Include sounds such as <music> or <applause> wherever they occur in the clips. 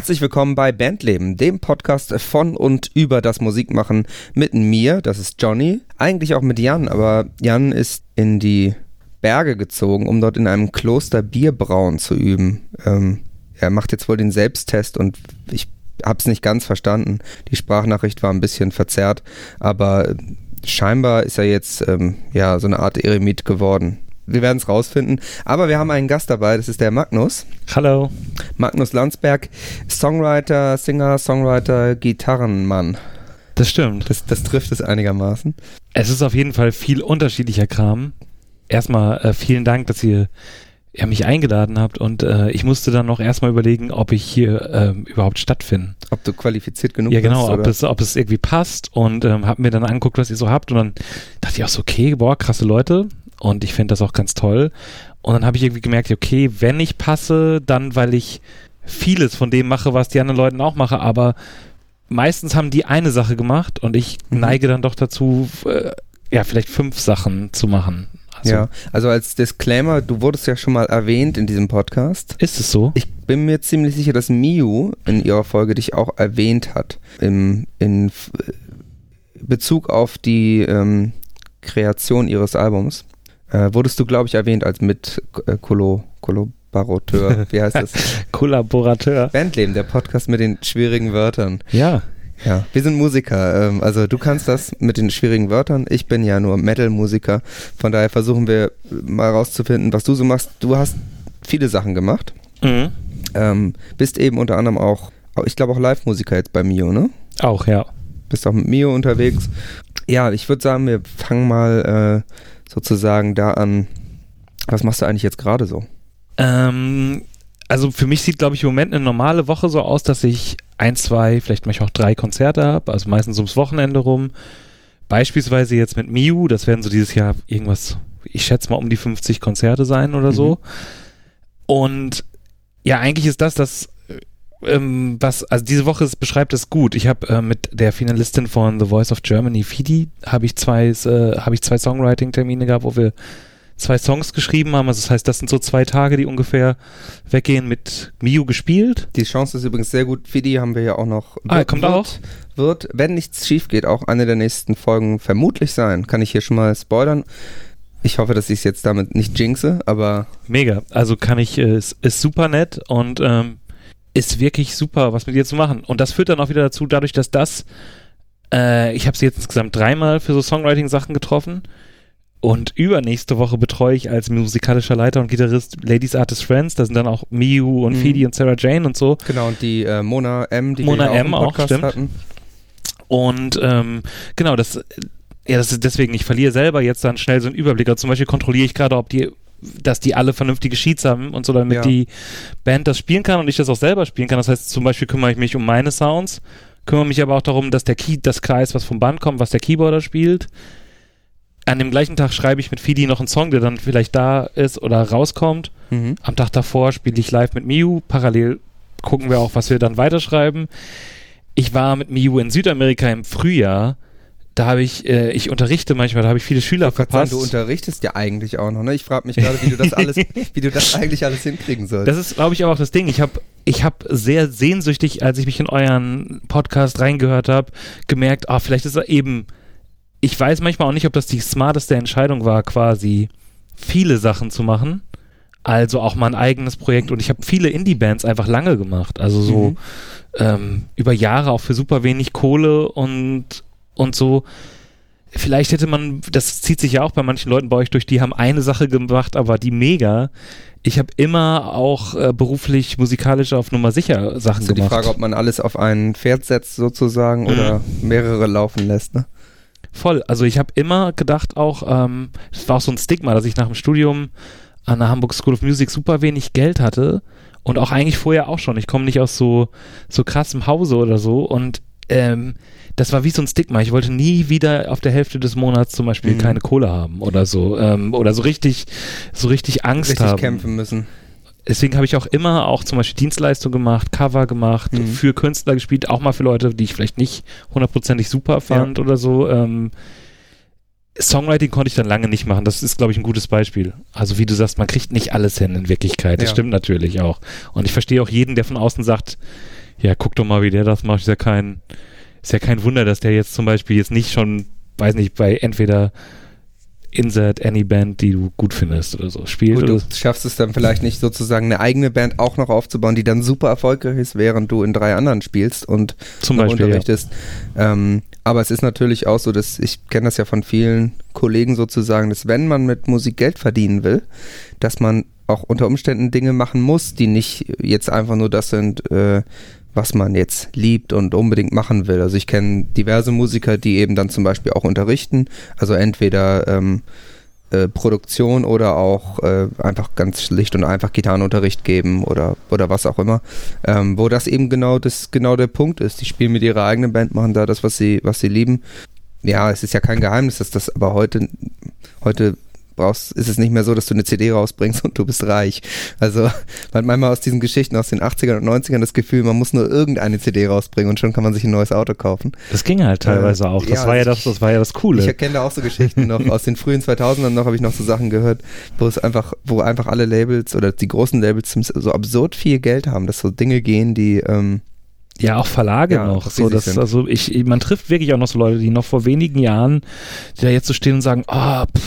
Herzlich willkommen bei Bandleben, dem Podcast von und über das Musikmachen mit mir, das ist Johnny, eigentlich auch mit Jan, aber Jan ist in die Berge gezogen, um dort in einem Kloster Bierbrauen zu üben. Ähm, er macht jetzt wohl den Selbsttest und ich hab's nicht ganz verstanden. Die Sprachnachricht war ein bisschen verzerrt, aber scheinbar ist er jetzt ähm, ja so eine Art Eremit geworden. Wir werden es rausfinden. Aber wir haben einen Gast dabei, das ist der Magnus. Hallo. Magnus Landsberg, Songwriter, Singer, Songwriter, Gitarrenmann. Das stimmt. Das, das trifft es einigermaßen. Es ist auf jeden Fall viel unterschiedlicher Kram. Erstmal äh, vielen Dank, dass ihr ja, mich eingeladen habt und äh, ich musste dann noch erstmal überlegen, ob ich hier ähm, überhaupt stattfinde. Ob du qualifiziert genug bist. Ja, genau, bist, ob, es, ob es irgendwie passt und ähm, habe mir dann angeguckt, was ihr so habt und dann dachte ich auch so, okay, boah, krasse Leute und ich finde das auch ganz toll. Und dann habe ich irgendwie gemerkt, okay, wenn ich passe, dann weil ich vieles von dem mache, was die anderen Leute auch mache, aber meistens haben die eine Sache gemacht und ich mhm. neige dann doch dazu, äh, ja, vielleicht fünf Sachen zu machen. Also, ja, also als Disclaimer, du wurdest ja schon mal erwähnt in diesem Podcast. Ist es so? Ich bin mir ziemlich sicher, dass Miu in ihrer Folge dich auch erwähnt hat. Im, in Bezug auf die ähm, Kreation ihres Albums. Äh, wurdest du, glaube ich, erwähnt als mit äh, Kolo, Kollaborateur. Wie heißt das? <laughs> Kollaborateur. Bandleben, der Podcast mit den schwierigen Wörtern. Ja. Ja, wir sind Musiker. Ähm, also du kannst das mit den schwierigen Wörtern. Ich bin ja nur Metal-Musiker. Von daher versuchen wir mal rauszufinden, was du so machst. Du hast viele Sachen gemacht. Mhm. Ähm, bist eben unter anderem auch, ich glaube auch Live-Musiker jetzt bei Mio, ne? Auch, ja. Bist auch mit Mio unterwegs. Ja, ich würde sagen, wir fangen mal äh, sozusagen da an. Was machst du eigentlich jetzt gerade so? Ähm, also für mich sieht, glaube ich, im Moment eine normale Woche so aus, dass ich ein, zwei, vielleicht manchmal auch drei Konzerte habe, also meistens ums Wochenende rum. Beispielsweise jetzt mit Miu, das werden so dieses Jahr irgendwas, ich schätze mal um die 50 Konzerte sein oder so. Mhm. Und ja, eigentlich ist das das, ähm, was, also diese Woche ist, beschreibt es gut. Ich habe äh, mit der Finalistin von The Voice of Germany, Fidi, habe ich zwei, äh, habe ich zwei Songwriting-Termine gehabt, wo wir zwei Songs geschrieben haben. Also das heißt, das sind so zwei Tage, die ungefähr weggehen mit Miu gespielt. Die Chance ist übrigens sehr gut. Fidi haben wir ja auch noch. Ah, wird, kommt wird, auch. Wird, wenn nichts schief geht, auch eine der nächsten Folgen vermutlich sein. Kann ich hier schon mal spoilern. Ich hoffe, dass ich es jetzt damit nicht jinxe, aber. Mega. Also kann ich, äh, ist, ist super nett und ähm, ist wirklich super, was mit dir zu machen. Und das führt dann auch wieder dazu, dadurch, dass das, äh, ich habe sie jetzt insgesamt dreimal für so Songwriting-Sachen getroffen und übernächste Woche betreue ich als musikalischer Leiter und Gitarrist Ladies Artist Friends. Da sind dann auch Miu und mhm. Fidi und Sarah Jane und so. Genau, und die äh, Mona M, die Mona wir M auch, auch stimmt. Hatten. Und ähm, genau, das, ja, das ist deswegen, ich verliere selber jetzt dann schnell so einen Überblick. Also zum Beispiel kontrolliere ich gerade, ob die dass die alle vernünftige Sheets haben und so, damit ja. die Band das spielen kann und ich das auch selber spielen kann. Das heißt, zum Beispiel kümmere ich mich um meine Sounds, kümmere mich aber auch darum, dass der Key, das klar ist, was vom Band kommt, was der Keyboarder spielt an dem gleichen Tag schreibe ich mit Fidi noch einen Song, der dann vielleicht da ist oder rauskommt. Mhm. Am Tag davor spiele ich live mit Miu. Parallel gucken wir auch, was wir dann weiterschreiben. Ich war mit Miu in Südamerika im Frühjahr. Da habe ich, äh, ich unterrichte manchmal, da habe ich viele Schüler ich verpasst. Sagen, du unterrichtest ja eigentlich auch noch, ne? Ich frage mich gerade, wie du das alles, <laughs> wie du das eigentlich alles hinkriegen sollst. Das ist, glaube ich, auch das Ding. Ich habe ich hab sehr sehnsüchtig, als ich mich in euren Podcast reingehört habe, gemerkt, ah, vielleicht ist er eben ich weiß manchmal auch nicht, ob das die smarteste Entscheidung war, quasi viele Sachen zu machen. Also auch mal ein eigenes Projekt. Und ich habe viele Indie-Bands einfach lange gemacht. Also so mhm. ähm, über Jahre auch für super wenig Kohle und, und so. Vielleicht hätte man, das zieht sich ja auch bei manchen Leuten bei euch durch, die haben eine Sache gemacht, aber die mega. Ich habe immer auch äh, beruflich, musikalisch auf Nummer sicher Sachen also gemacht. Die Frage, ob man alles auf ein Pferd setzt sozusagen mhm. oder mehrere laufen lässt, ne? Voll. Also ich habe immer gedacht auch, ähm, es war auch so ein Stigma, dass ich nach dem Studium an der Hamburg School of Music super wenig Geld hatte und auch eigentlich vorher auch schon. Ich komme nicht aus so, so krassem Hause oder so und ähm, das war wie so ein Stigma. Ich wollte nie wieder auf der Hälfte des Monats zum Beispiel mhm. keine Kohle haben oder so ähm, oder so richtig, so richtig Angst richtig haben. kämpfen müssen deswegen habe ich auch immer auch zum Beispiel Dienstleistung gemacht, Cover gemacht, mhm. für Künstler gespielt, auch mal für Leute, die ich vielleicht nicht hundertprozentig super fand ja. oder so. Ähm, Songwriting konnte ich dann lange nicht machen. Das ist, glaube ich, ein gutes Beispiel. Also wie du sagst, man kriegt nicht alles hin in Wirklichkeit. Das ja. stimmt natürlich auch. Und ich verstehe auch jeden, der von außen sagt, ja, guck doch mal, wie der das macht. Ist ja kein, ist ja kein Wunder, dass der jetzt zum Beispiel jetzt nicht schon, weiß nicht, bei entweder Insert Any Band, die du gut findest oder so spielt. Gut, du schaffst es dann vielleicht nicht sozusagen eine eigene Band auch noch aufzubauen, die dann super erfolgreich ist, während du in drei anderen spielst und Zum Beispiel, unterrichtest. Ja. Ähm, aber es ist natürlich auch so, dass ich kenne das ja von vielen Kollegen sozusagen, dass wenn man mit Musik Geld verdienen will, dass man auch unter Umständen Dinge machen muss, die nicht jetzt einfach nur das sind, äh, was man jetzt liebt und unbedingt machen will. Also ich kenne diverse Musiker, die eben dann zum Beispiel auch unterrichten, also entweder ähm, äh, Produktion oder auch äh, einfach ganz schlicht und einfach Gitarrenunterricht geben oder, oder was auch immer, ähm, wo das eben genau das genau der Punkt ist. Die spielen mit ihrer eigenen Band, machen da das, was sie, was sie lieben. Ja, es ist ja kein Geheimnis, dass das aber heute, heute brauchst, ist es nicht mehr so, dass du eine CD rausbringst und du bist reich. Also man hat manchmal aus diesen Geschichten aus den 80ern und 90ern das Gefühl, man muss nur irgendeine CD rausbringen und schon kann man sich ein neues Auto kaufen. Das ging halt teilweise äh, auch. Das ja, war ja das, das war ja das Coole. Ich erkenne da auch so Geschichten noch aus den frühen 2000ern noch habe ich noch so Sachen gehört, wo es einfach, wo einfach alle Labels oder die großen Labels so absurd viel Geld haben, dass so Dinge gehen, die ähm, ja, auch Verlage ja, noch. So, das, also ich, man trifft wirklich auch noch so Leute, die noch vor wenigen Jahren, die da jetzt so stehen und sagen, ah, oh,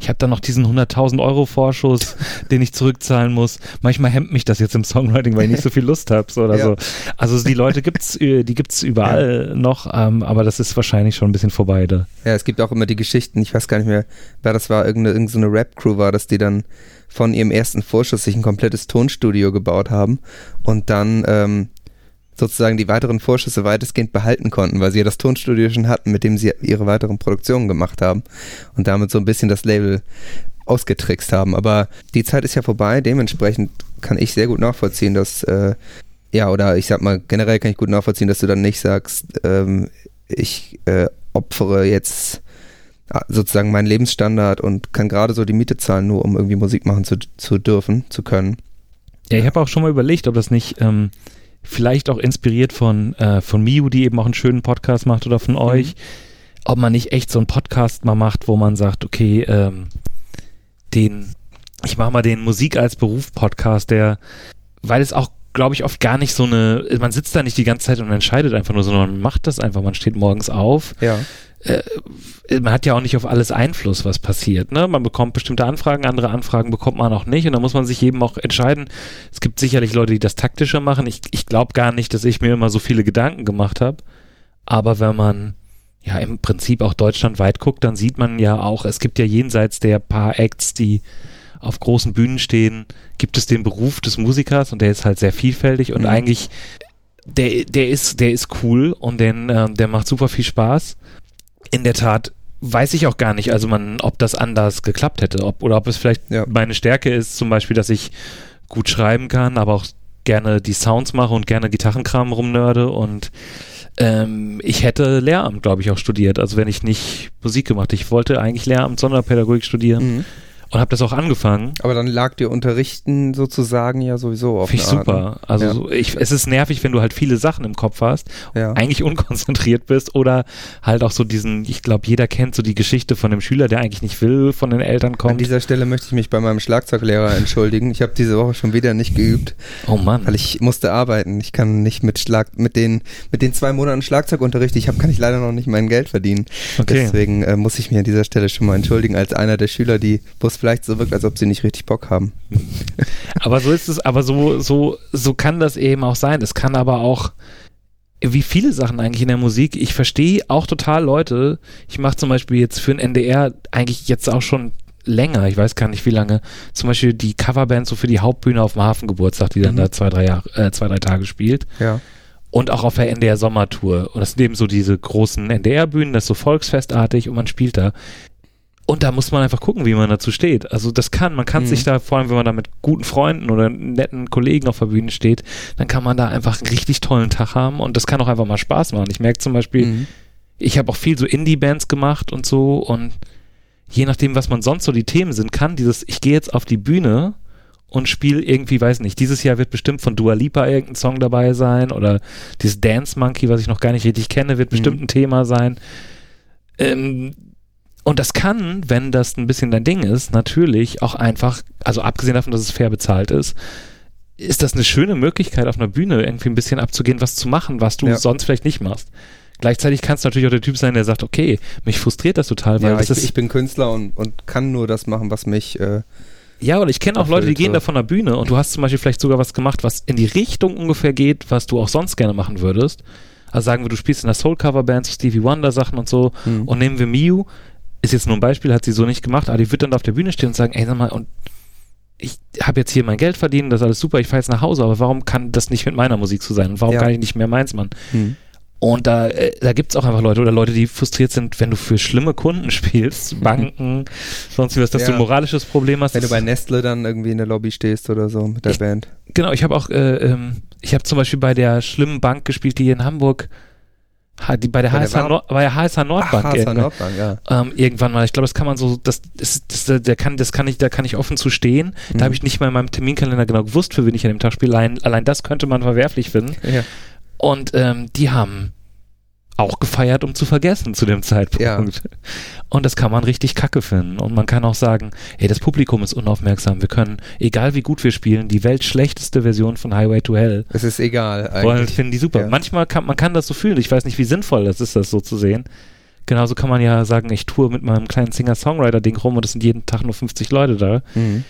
ich habe da noch diesen 100.000 Euro Vorschuss, <laughs> den ich zurückzahlen muss. Manchmal hemmt mich das jetzt im Songwriting, weil ich nicht so viel Lust habe so oder ja. so. Also die Leute gibt's, äh, die gibt's überall ja. noch, ähm, aber das ist wahrscheinlich schon ein bisschen vorbei da. Ja, es gibt auch immer die Geschichten, ich weiß gar nicht mehr, wer das war, irgendeine, irgendeine Rap-Crew war, dass die dann von ihrem ersten Vorschuss sich ein komplettes Tonstudio gebaut haben und dann ähm, sozusagen die weiteren Vorschüsse weitestgehend behalten konnten, weil sie ja das Tonstudio schon hatten, mit dem sie ihre weiteren Produktionen gemacht haben und damit so ein bisschen das Label ausgetrickst haben. Aber die Zeit ist ja vorbei, dementsprechend kann ich sehr gut nachvollziehen, dass, äh, ja, oder ich sag mal, generell kann ich gut nachvollziehen, dass du dann nicht sagst, ähm, ich äh, opfere jetzt äh, sozusagen meinen Lebensstandard und kann gerade so die Miete zahlen, nur um irgendwie Musik machen zu, zu dürfen, zu können. Ja, ich habe auch schon mal überlegt, ob das nicht ähm, vielleicht auch inspiriert von, äh, von Miu, die eben auch einen schönen Podcast macht oder von mhm. euch, ob man nicht echt so einen Podcast mal macht, wo man sagt, okay, ähm, den, ich mache mal den Musik als Beruf Podcast, der, weil es auch glaube ich, oft gar nicht so eine, man sitzt da nicht die ganze Zeit und entscheidet einfach nur, sondern man macht das einfach, man steht morgens auf, ja man hat ja auch nicht auf alles Einfluss, was passiert. Ne? Man bekommt bestimmte Anfragen, andere Anfragen bekommt man auch nicht und da muss man sich eben auch entscheiden. Es gibt sicherlich Leute, die das taktischer machen. Ich, ich glaube gar nicht, dass ich mir immer so viele Gedanken gemacht habe. Aber wenn man ja im Prinzip auch deutschlandweit guckt, dann sieht man ja auch, es gibt ja jenseits der paar Acts, die auf großen Bühnen stehen, gibt es den Beruf des Musikers und der ist halt sehr vielfältig und mhm. eigentlich der, der ist, der ist cool und den, äh, der macht super viel Spaß in der Tat weiß ich auch gar nicht, also man, ob das anders geklappt hätte, ob, oder ob es vielleicht ja. meine Stärke ist, zum Beispiel, dass ich gut schreiben kann, aber auch gerne die Sounds mache und gerne Gitarrenkram rumnörde und ähm, ich hätte Lehramt, glaube ich, auch studiert, also wenn ich nicht Musik gemacht. Ich wollte eigentlich Lehramt Sonderpädagogik studieren. Mhm und habe das auch angefangen. Aber dann lag dir Unterrichten sozusagen ja sowieso auf. Finde ich super. Ne? Also ja. so, ich, es ist nervig, wenn du halt viele Sachen im Kopf hast, ja. eigentlich unkonzentriert bist oder halt auch so diesen, ich glaube, jeder kennt so die Geschichte von dem Schüler, der eigentlich nicht will, von den Eltern kommt. An dieser Stelle möchte ich mich bei meinem Schlagzeuglehrer entschuldigen. Ich habe diese Woche schon wieder nicht geübt. Oh Mann. Weil ich musste arbeiten. Ich kann nicht mit Schlag, mit den, mit den zwei Monaten Schlagzeugunterricht, ich habe, kann ich leider noch nicht mein Geld verdienen. Okay. Deswegen äh, muss ich mir an dieser Stelle schon mal entschuldigen als einer der Schüler, die, es vielleicht so wirkt, als ob sie nicht richtig Bock haben. aber so ist es, aber so, so, so kann das eben auch sein. Es kann aber auch, wie viele Sachen eigentlich in der Musik, ich verstehe auch total Leute, ich mache zum Beispiel jetzt für ein NDR eigentlich jetzt auch schon länger, ich weiß gar nicht wie lange, zum Beispiel die Coverband so für die Hauptbühne auf dem Hafengeburtstag, die dann mhm. da zwei drei, Jahre, äh, zwei, drei Tage spielt. Ja. Und auch auf der NDR Sommertour. Und das sind eben so diese großen NDR-Bühnen, das ist so volksfestartig und man spielt da. Und da muss man einfach gucken, wie man dazu steht. Also das kann, man kann mhm. sich da, vor allem wenn man da mit guten Freunden oder netten Kollegen auf der Bühne steht, dann kann man da einfach einen richtig tollen Tag haben und das kann auch einfach mal Spaß machen. Ich merke zum Beispiel, mhm. ich habe auch viel so Indie-Bands gemacht und so und je nachdem, was man sonst so die Themen sind, kann dieses, ich gehe jetzt auf die Bühne und spiele irgendwie, weiß nicht, dieses Jahr wird bestimmt von Dua Lipa irgendein Song dabei sein oder dieses Dance Monkey, was ich noch gar nicht richtig kenne, wird bestimmt mhm. ein Thema sein. Ähm, und das kann, wenn das ein bisschen dein Ding ist, natürlich auch einfach, also abgesehen davon, dass es fair bezahlt ist, ist das eine schöne Möglichkeit, auf einer Bühne irgendwie ein bisschen abzugehen, was zu machen, was du ja. sonst vielleicht nicht machst. Gleichzeitig kannst du natürlich auch der Typ sein, der sagt, okay, mich frustriert das total, weil ja, das ich, ich, bin Künstler und, und kann nur das machen, was mich äh, ja, oder ich kenne auch Leute, die gehen da von der Bühne und du hast zum Beispiel vielleicht sogar was gemacht, was in die Richtung ungefähr geht, was du auch sonst gerne machen würdest. Also sagen wir, du spielst in der Soul-Cover-Band, so Stevie Wonder-Sachen und so mhm. und nehmen wir Miu, ist jetzt nur ein Beispiel, hat sie so nicht gemacht, aber die wird dann auf der Bühne stehen und sagen, ey, sag mal, und ich habe jetzt hier mein Geld verdient, das ist alles super, ich fahre jetzt nach Hause, aber warum kann das nicht mit meiner Musik zu sein und warum ja. kann ich nicht mehr meins machen? Mhm. Und da, äh, da gibt es auch einfach Leute oder Leute, die frustriert sind, wenn du für schlimme Kunden <laughs> spielst, Banken, sonst wie was, dass ja. du ein moralisches Problem hast. Wenn du bei Nestle dann irgendwie in der Lobby stehst oder so mit der ich, Band. Genau, ich habe auch, äh, ähm, ich habe zum Beispiel bei der schlimmen Bank gespielt, die hier in Hamburg, die bei der, bei HSH, Nord, bei der HSH Nordbank, Ach, HSH Nordbank ja. Ähm, irgendwann mal. Ich glaube, das kann man so, das, das, das, der kann, das kann ich, da kann ich offen zu stehen. Mhm. Da habe ich nicht mal in meinem Terminkalender genau gewusst, für wen ich an dem Tag spiele. Allein, allein das könnte man verwerflich finden. Ja. Und ähm, die haben auch gefeiert, um zu vergessen zu dem Zeitpunkt. Ja. Und das kann man richtig kacke finden. Und man kann auch sagen, hey, das Publikum ist unaufmerksam. Wir können, egal wie gut wir spielen, die weltschlechteste Version von Highway to Hell. Es ist egal eigentlich. Wollen, finden die super. Ja. Manchmal kann man kann das so fühlen. Ich weiß nicht, wie sinnvoll das ist, das so zu sehen. Genauso kann man ja sagen, ich tue mit meinem kleinen Singer-Songwriter-Ding rum und es sind jeden Tag nur 50 Leute da. Mhm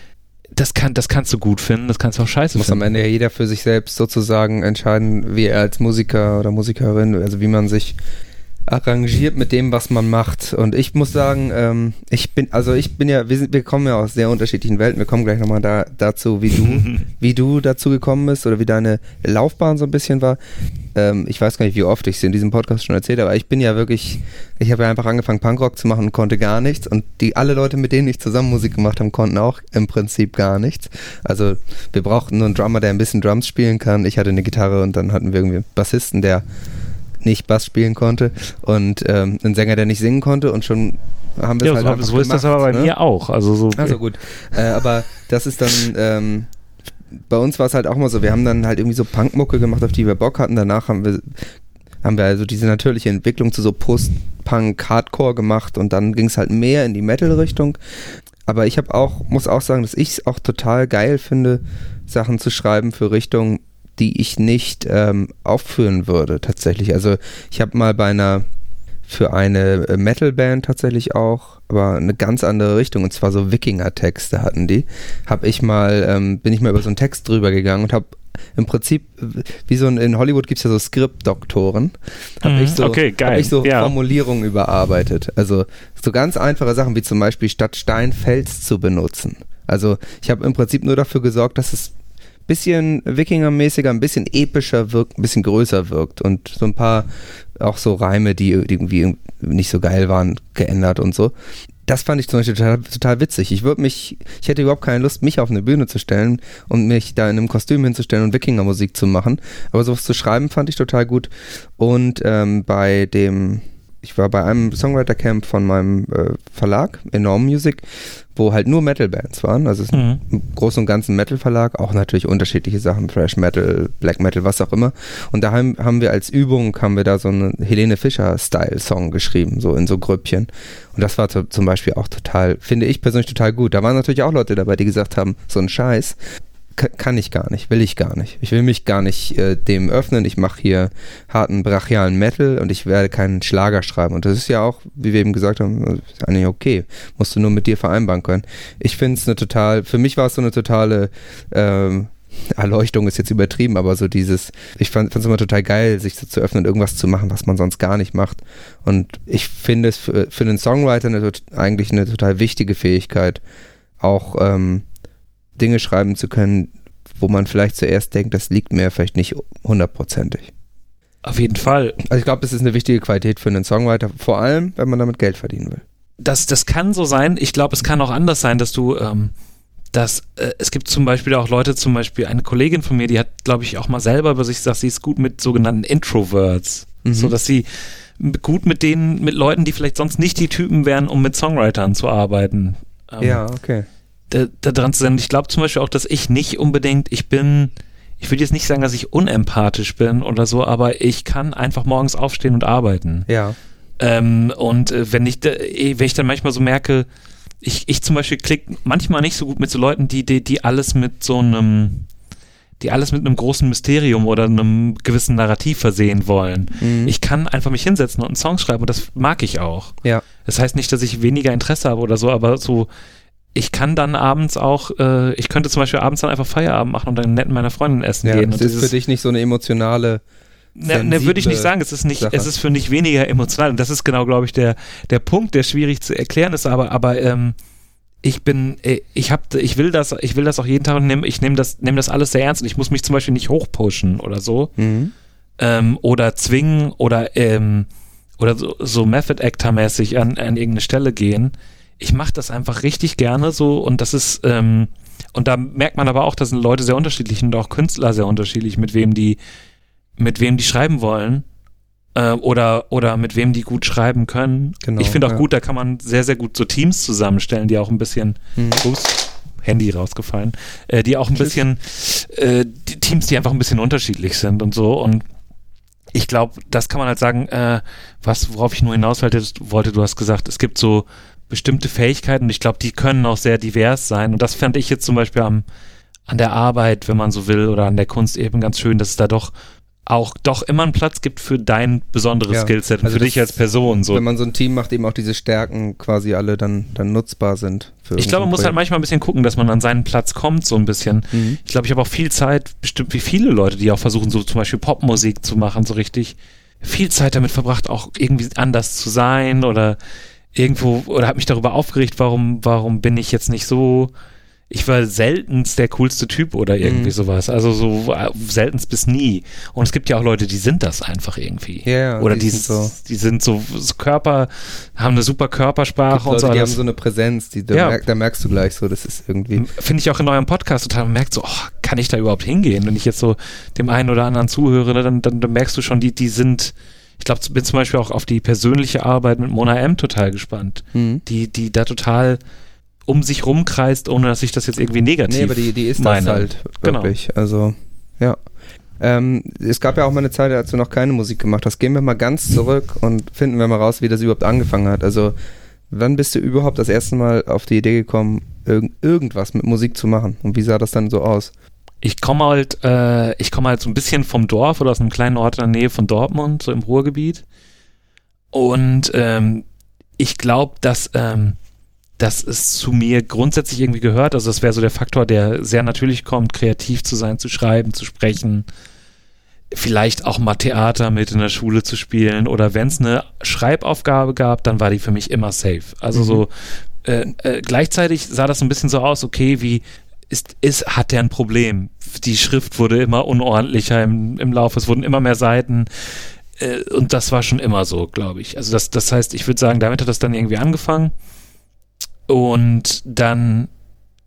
das, kann, das kannst du gut finden, das kannst du auch scheiße Muss finden. Muss am Ende ja jeder für sich selbst sozusagen entscheiden, wie er als Musiker oder Musikerin, also wie man sich arrangiert mit dem, was man macht. Und ich muss sagen, ähm, ich bin, also ich bin ja, wir, sind, wir kommen ja aus sehr unterschiedlichen Welten. Wir kommen gleich nochmal da, dazu, wie du, <laughs> wie du dazu gekommen bist oder wie deine Laufbahn so ein bisschen war. Ähm, ich weiß gar nicht, wie oft ich es in diesem Podcast schon erzählt habe, aber ich bin ja wirklich, ich habe ja einfach angefangen, Punkrock zu machen und konnte gar nichts. Und die alle Leute, mit denen ich zusammen Musik gemacht habe, konnten auch im Prinzip gar nichts. Also wir brauchten nur einen Drummer, der ein bisschen Drums spielen kann. Ich hatte eine Gitarre und dann hatten wir irgendwie einen Bassisten, der nicht Bass spielen konnte und ähm, einen Sänger, der nicht singen konnte und schon haben wir ja, es halt so, so ist das aber bei ne? mir auch. Also so. Also gut. Äh, aber das ist dann ähm, bei uns war es halt auch mal so, wir haben dann halt irgendwie so Punkmucke gemacht, auf die wir Bock hatten. Danach haben wir haben wir also diese natürliche Entwicklung zu so Post-Punk-Hardcore gemacht und dann ging es halt mehr in die Metal-Richtung. Aber ich habe auch, muss auch sagen, dass ich es auch total geil finde, Sachen zu schreiben für Richtungen, die ich nicht ähm, aufführen würde, tatsächlich. Also ich habe mal bei einer, für eine äh, Metalband tatsächlich auch, aber eine ganz andere Richtung, und zwar so Wikinger-Texte hatten die, habe ich mal, ähm, bin ich mal über so einen Text drüber gegangen und habe im Prinzip, wie so ein, in Hollywood gibt es ja so Skriptdoktoren, habe mhm, ich so, okay, hab ich so ja. Formulierungen überarbeitet. Also so ganz einfache Sachen wie zum Beispiel statt Stein Fels zu benutzen. Also ich habe im Prinzip nur dafür gesorgt, dass es bisschen Wikinger-mäßiger, ein bisschen epischer wirkt, ein bisschen größer wirkt und so ein paar auch so Reime, die irgendwie nicht so geil waren, geändert und so. Das fand ich zum Beispiel total, total witzig. Ich würde mich, ich hätte überhaupt keine Lust, mich auf eine Bühne zu stellen und mich da in einem Kostüm hinzustellen und Wikinger-Musik zu machen. Aber sowas zu schreiben fand ich total gut. Und ähm, bei dem, ich war bei einem Songwriter-Camp von meinem äh, Verlag, Enorm Music, wo halt nur Metal-Bands waren. Also es ist mhm. ein großen und ganzen Metal-Verlag, auch natürlich unterschiedliche Sachen, Thrash Metal, Black Metal, was auch immer. Und da haben, haben wir als Übung, haben wir da so einen Helene Fischer-Style-Song geschrieben, so in so Grüppchen. Und das war zum Beispiel auch total, finde ich persönlich total gut. Da waren natürlich auch Leute dabei, die gesagt haben, so ein Scheiß kann ich gar nicht, will ich gar nicht. Ich will mich gar nicht äh, dem öffnen. Ich mache hier harten brachialen Metal und ich werde keinen Schlager schreiben. Und das ist ja auch, wie wir eben gesagt haben, eigentlich okay. Musst du nur mit dir vereinbaren können. Ich finde es eine total, für mich war es so eine totale ähm, Erleuchtung ist jetzt übertrieben, aber so dieses, ich fand es immer total geil, sich so zu öffnen, irgendwas zu machen, was man sonst gar nicht macht. Und ich finde es für, für einen Songwriter eine, eigentlich eine total wichtige Fähigkeit, auch ähm, Dinge schreiben zu können, wo man vielleicht zuerst denkt, das liegt mir vielleicht nicht hundertprozentig. Auf jeden Fall. Also ich glaube, das ist eine wichtige Qualität für einen Songwriter, vor allem, wenn man damit Geld verdienen will. Das, das kann so sein. Ich glaube, es kann auch anders sein, dass du, ähm, dass äh, es gibt zum Beispiel auch Leute, zum Beispiel eine Kollegin von mir, die hat, glaube ich, auch mal selber über sich gesagt, sie ist gut mit sogenannten Introverts. Mhm. So dass sie gut mit denen, mit Leuten, die vielleicht sonst nicht die Typen wären, um mit Songwritern zu arbeiten. Ähm, ja, okay da, da dran zu sein. Ich glaube zum Beispiel auch, dass ich nicht unbedingt, ich bin, ich würde jetzt nicht sagen, dass ich unempathisch bin oder so, aber ich kann einfach morgens aufstehen und arbeiten. Ja. Ähm, und äh, wenn ich, wenn ich dann manchmal so merke, ich, ich zum Beispiel klick manchmal nicht so gut mit so Leuten, die, die, die alles mit so einem, die alles mit einem großen Mysterium oder einem gewissen Narrativ versehen wollen. Mhm. Ich kann einfach mich hinsetzen und einen Song schreiben und das mag ich auch. Ja. Das heißt nicht, dass ich weniger Interesse habe oder so, aber so, ich kann dann abends auch, äh, ich könnte zum Beispiel abends dann einfach Feierabend machen und dann nett mit meiner Freundin essen ja, gehen. Das ist für dich nicht so eine emotionale Ne, ne würde ich nicht sagen. Es ist nicht, Sache. es ist für nicht weniger emotional. Und das ist genau, glaube ich, der, der Punkt, der schwierig zu erklären ist. Aber, aber ähm, ich bin, äh, ich hab, ich will das, ich will das auch jeden Tag und nehm, ich nehme das, nehme das alles sehr ernst und ich muss mich zum Beispiel nicht hochpushen oder so. Mhm. Ähm, oder zwingen oder, ähm, oder so, so Method Actor-mäßig an, an irgendeine Stelle gehen. Ich mache das einfach richtig gerne so und das ist, ähm, und da merkt man aber auch, dass sind Leute sehr unterschiedlich und auch Künstler sehr unterschiedlich, mit wem die, mit wem die schreiben wollen äh, oder, oder mit wem die gut schreiben können. Genau, ich finde auch ja. gut, da kann man sehr, sehr gut so Teams zusammenstellen, die auch ein bisschen, hm. ups, Handy rausgefallen, äh, die auch ein Tschüss. bisschen, äh, die Teams, die einfach ein bisschen unterschiedlich sind und so und ich glaube, das kann man halt sagen, äh, was, worauf ich nur hinaus wollte, du hast gesagt, es gibt so bestimmte Fähigkeiten und ich glaube, die können auch sehr divers sein und das fand ich jetzt zum Beispiel am, an der Arbeit, wenn man so will, oder an der Kunst eben ganz schön, dass es da doch auch doch immer einen Platz gibt für dein besonderes ja. Skillset und also für dich als Person. So. Wenn man so ein Team macht, eben auch diese Stärken quasi alle dann, dann nutzbar sind. ich glaube, man muss halt manchmal ein bisschen gucken, dass man an seinen Platz kommt, so ein bisschen. Mhm. Ich glaube, ich habe auch viel Zeit, bestimmt wie viele Leute, die auch versuchen, so zum Beispiel Popmusik zu machen, so richtig viel Zeit damit verbracht, auch irgendwie anders zu sein oder irgendwo, oder habe mich darüber aufgeregt, warum, warum bin ich jetzt nicht so ich war seltenst der coolste Typ oder irgendwie mhm. sowas. Also so seltenst bis nie. Und es gibt ja auch Leute, die sind das einfach irgendwie. Ja, oder die, die, sind so, die sind so, so, Körper, haben eine super Körpersprache und so. Die haben so eine Präsenz, die, da, ja. merk, da, merkst du gleich so, das ist irgendwie. Finde ich auch in eurem Podcast total, man merkt so, oh, kann ich da überhaupt hingehen? Wenn ich jetzt so dem einen oder anderen zuhöre, ne, dann, dann, dann merkst du schon, die, die sind, ich glaube, bin zum Beispiel auch auf die persönliche Arbeit mit Mona M total gespannt. Mhm. Die, die da total um sich rumkreist, ohne dass ich das jetzt irgendwie negativ Nee, aber die, die ist meine. das halt genau. wirklich. Genau. Also, ja. Ähm, es gab ja auch mal eine Zeit, als du noch keine Musik gemacht hast. Gehen wir mal ganz zurück und finden wir mal raus, wie das überhaupt angefangen hat. Also, wann bist du überhaupt das erste Mal auf die Idee gekommen, irg irgendwas mit Musik zu machen? Und wie sah das dann so aus? Ich komme halt, äh, ich komme halt so ein bisschen vom Dorf oder aus einem kleinen Ort in der Nähe von Dortmund, so im Ruhrgebiet. Und ähm, ich glaube, dass ähm, dass es zu mir grundsätzlich irgendwie gehört. Also das wäre so der Faktor, der sehr natürlich kommt, kreativ zu sein, zu schreiben, zu sprechen, vielleicht auch mal Theater mit in der Schule zu spielen oder wenn es eine Schreibaufgabe gab, dann war die für mich immer safe. Also mhm. so äh, äh, gleichzeitig sah das ein bisschen so aus, okay, wie ist, ist, hat der ein Problem? Die Schrift wurde immer unordentlicher im, im Laufe, es wurden immer mehr Seiten äh, und das war schon immer so, glaube ich. Also das, das heißt, ich würde sagen, damit hat das dann irgendwie angefangen. Und dann,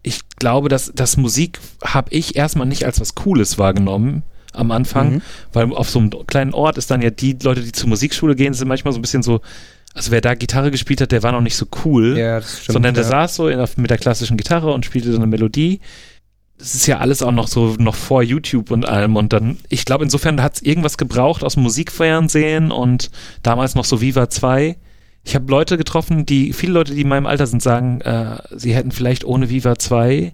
ich glaube, dass das Musik habe ich erstmal nicht als was Cooles wahrgenommen am Anfang, mhm. weil auf so einem kleinen Ort ist dann ja die Leute, die zur Musikschule gehen, sind manchmal so ein bisschen so, also wer da Gitarre gespielt hat, der war noch nicht so cool, ja, das stimmt, sondern der ja. saß so in, mit der klassischen Gitarre und spielte so eine Melodie. Das ist ja alles auch noch so noch vor YouTube und allem und dann, ich glaube, insofern hat es irgendwas gebraucht aus Musikfernsehen und damals noch so Viva 2 ich habe Leute getroffen, die, viele Leute, die in meinem Alter sind, sagen, äh, sie hätten vielleicht ohne Viva 2,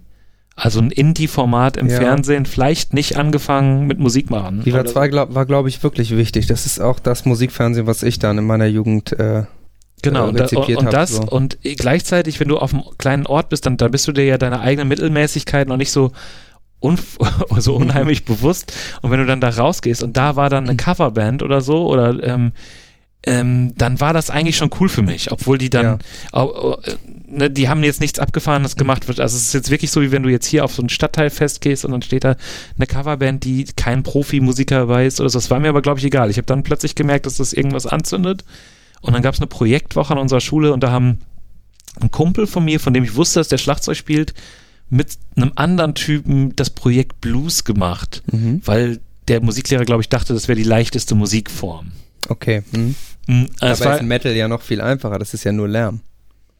also ein Indie-Format im ja. Fernsehen, vielleicht nicht angefangen mit Musik machen. Viva 2 glaub, war, glaube ich, wirklich wichtig. Das ist auch das Musikfernsehen, was ich dann in meiner Jugend äh, Genau, äh, und, und, und das so. und gleichzeitig, wenn du auf einem kleinen Ort bist, dann, dann bist du dir ja deine eigene Mittelmäßigkeit noch nicht so, <laughs> so unheimlich <laughs> bewusst. Und wenn du dann da rausgehst und da war dann eine <laughs> Coverband oder so oder ähm, ähm, dann war das eigentlich schon cool für mich, obwohl die dann, ja. äh, ne, die haben jetzt nichts Abgefahrenes gemacht. Also es ist jetzt wirklich so, wie wenn du jetzt hier auf so ein Stadtteilfest gehst und dann steht da eine Coverband, die kein Profimusiker weiß oder so. Das war mir aber, glaube ich, egal. Ich habe dann plötzlich gemerkt, dass das irgendwas anzündet. Und dann gab es eine Projektwoche an unserer Schule und da haben ein Kumpel von mir, von dem ich wusste, dass der Schlagzeug spielt, mit einem anderen Typen das Projekt Blues gemacht, mhm. weil der Musiklehrer, glaube ich, dachte, das wäre die leichteste Musikform. Okay. Mhm. Mhm, Aber war, ist Metal ja noch viel einfacher, das ist ja nur Lärm.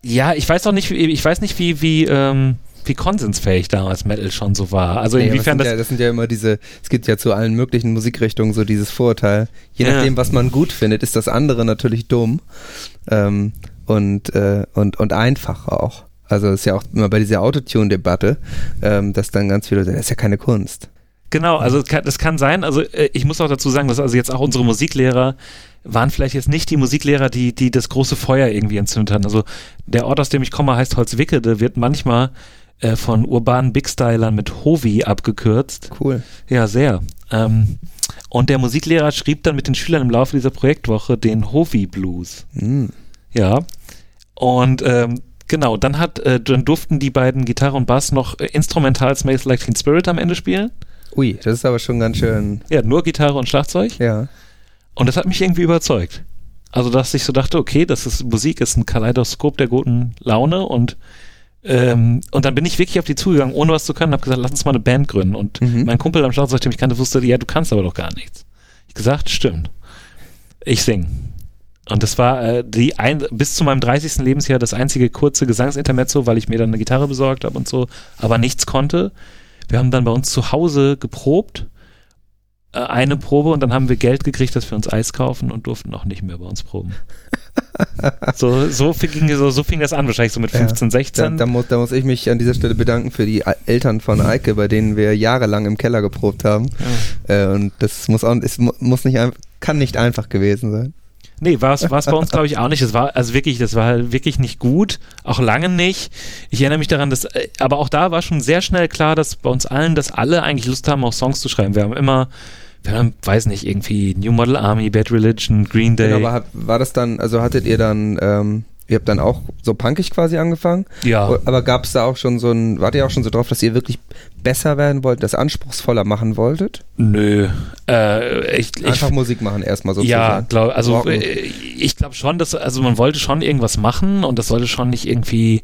Ja, ich weiß auch nicht, ich weiß nicht, wie, wie, ähm, wie konsensfähig damals Metal schon so war. Also nee, inwiefern das, das, ja, das sind ja immer diese, es gibt ja zu allen möglichen Musikrichtungen so dieses Vorurteil. Je ja. nachdem, was man gut findet, ist das andere natürlich dumm ähm, und, äh, und, und einfach auch. Also ist ja auch immer bei dieser Autotune-Debatte, ähm, dass dann ganz viele sagen, das ist ja keine Kunst. Genau, also das kann sein. Also äh, ich muss auch dazu sagen, dass also jetzt auch unsere Musiklehrer waren vielleicht jetzt nicht die Musiklehrer, die, die das große Feuer irgendwie entzündet haben. Also der Ort, aus dem ich komme, heißt Holzwickede, wird manchmal äh, von urbanen Big Stylern mit Hovi abgekürzt. Cool. Ja, sehr. Ähm, und der Musiklehrer schrieb dann mit den Schülern im Laufe dieser Projektwoche den Hovi Blues. Mhm. Ja. Und ähm, genau, dann hat, äh, dann durften die beiden Gitarre und Bass noch äh, instrumental Smells Like Teen Spirit am Ende spielen. Ui, das ist aber schon ganz schön. Ja, nur Gitarre und Schlagzeug. Ja. Und das hat mich irgendwie überzeugt. Also, dass ich so dachte, okay, das ist Musik, ist ein Kaleidoskop der guten Laune und ähm, und dann bin ich wirklich auf die zugegangen, ohne was zu können, habe gesagt, lass uns mal eine Band gründen. Und Mhm. mein Kumpel am Schlagzeug, den ich kannte, wusste, ja, du kannst aber doch gar nichts. Ich gesagt, stimmt. Ich sing. Und das war äh, die ein, bis zu meinem 30. Lebensjahr das einzige kurze Gesangsintermezzo, weil ich mir dann eine Gitarre besorgt habe und so, aber nichts konnte. Wir haben dann bei uns zu Hause geprobt, äh, eine Probe und dann haben wir Geld gekriegt, dass wir uns Eis kaufen und durften auch nicht mehr bei uns proben. <laughs> so, so, fing, so, so fing das an, wahrscheinlich so mit Ja. 15, Da, 16. da, muss, da muss ich mich an dieser Stelle bedanken für die Eltern von Eike, bei denen wir jahrelang im Keller geprobt haben. Äh, und das muss auch, es mu- muss nicht, kann nicht einfach gewesen sein. Nee, war es bei uns, glaube ich, auch nicht. Es war, also wirklich, das war halt wirklich nicht gut, auch lange nicht. Ich erinnere mich daran, dass, äh, aber auch da war schon sehr schnell klar, dass bei uns allen, dass alle eigentlich Lust haben, auch Songs zu schreiben. Wir haben immer, wir haben, weiß nicht, irgendwie New Model Army, Bad Religion, Green Day. Genau, aber war das dann, also hattet ihr dann, ähm, ihr habt dann auch so punkig quasi angefangen? ja. Aber gab es da auch schon so ein, wart ihr auch schon so drauf, dass ihr wirklich besser werden wollt, das anspruchsvoller machen wolltet? Nö. Äh, ich, ich, Einfach Musik machen erstmal sozusagen. Ja, glaub, also Rocken. äh, ich glaube schon, dass also man wollte schon irgendwas machen und das sollte schon nicht irgendwie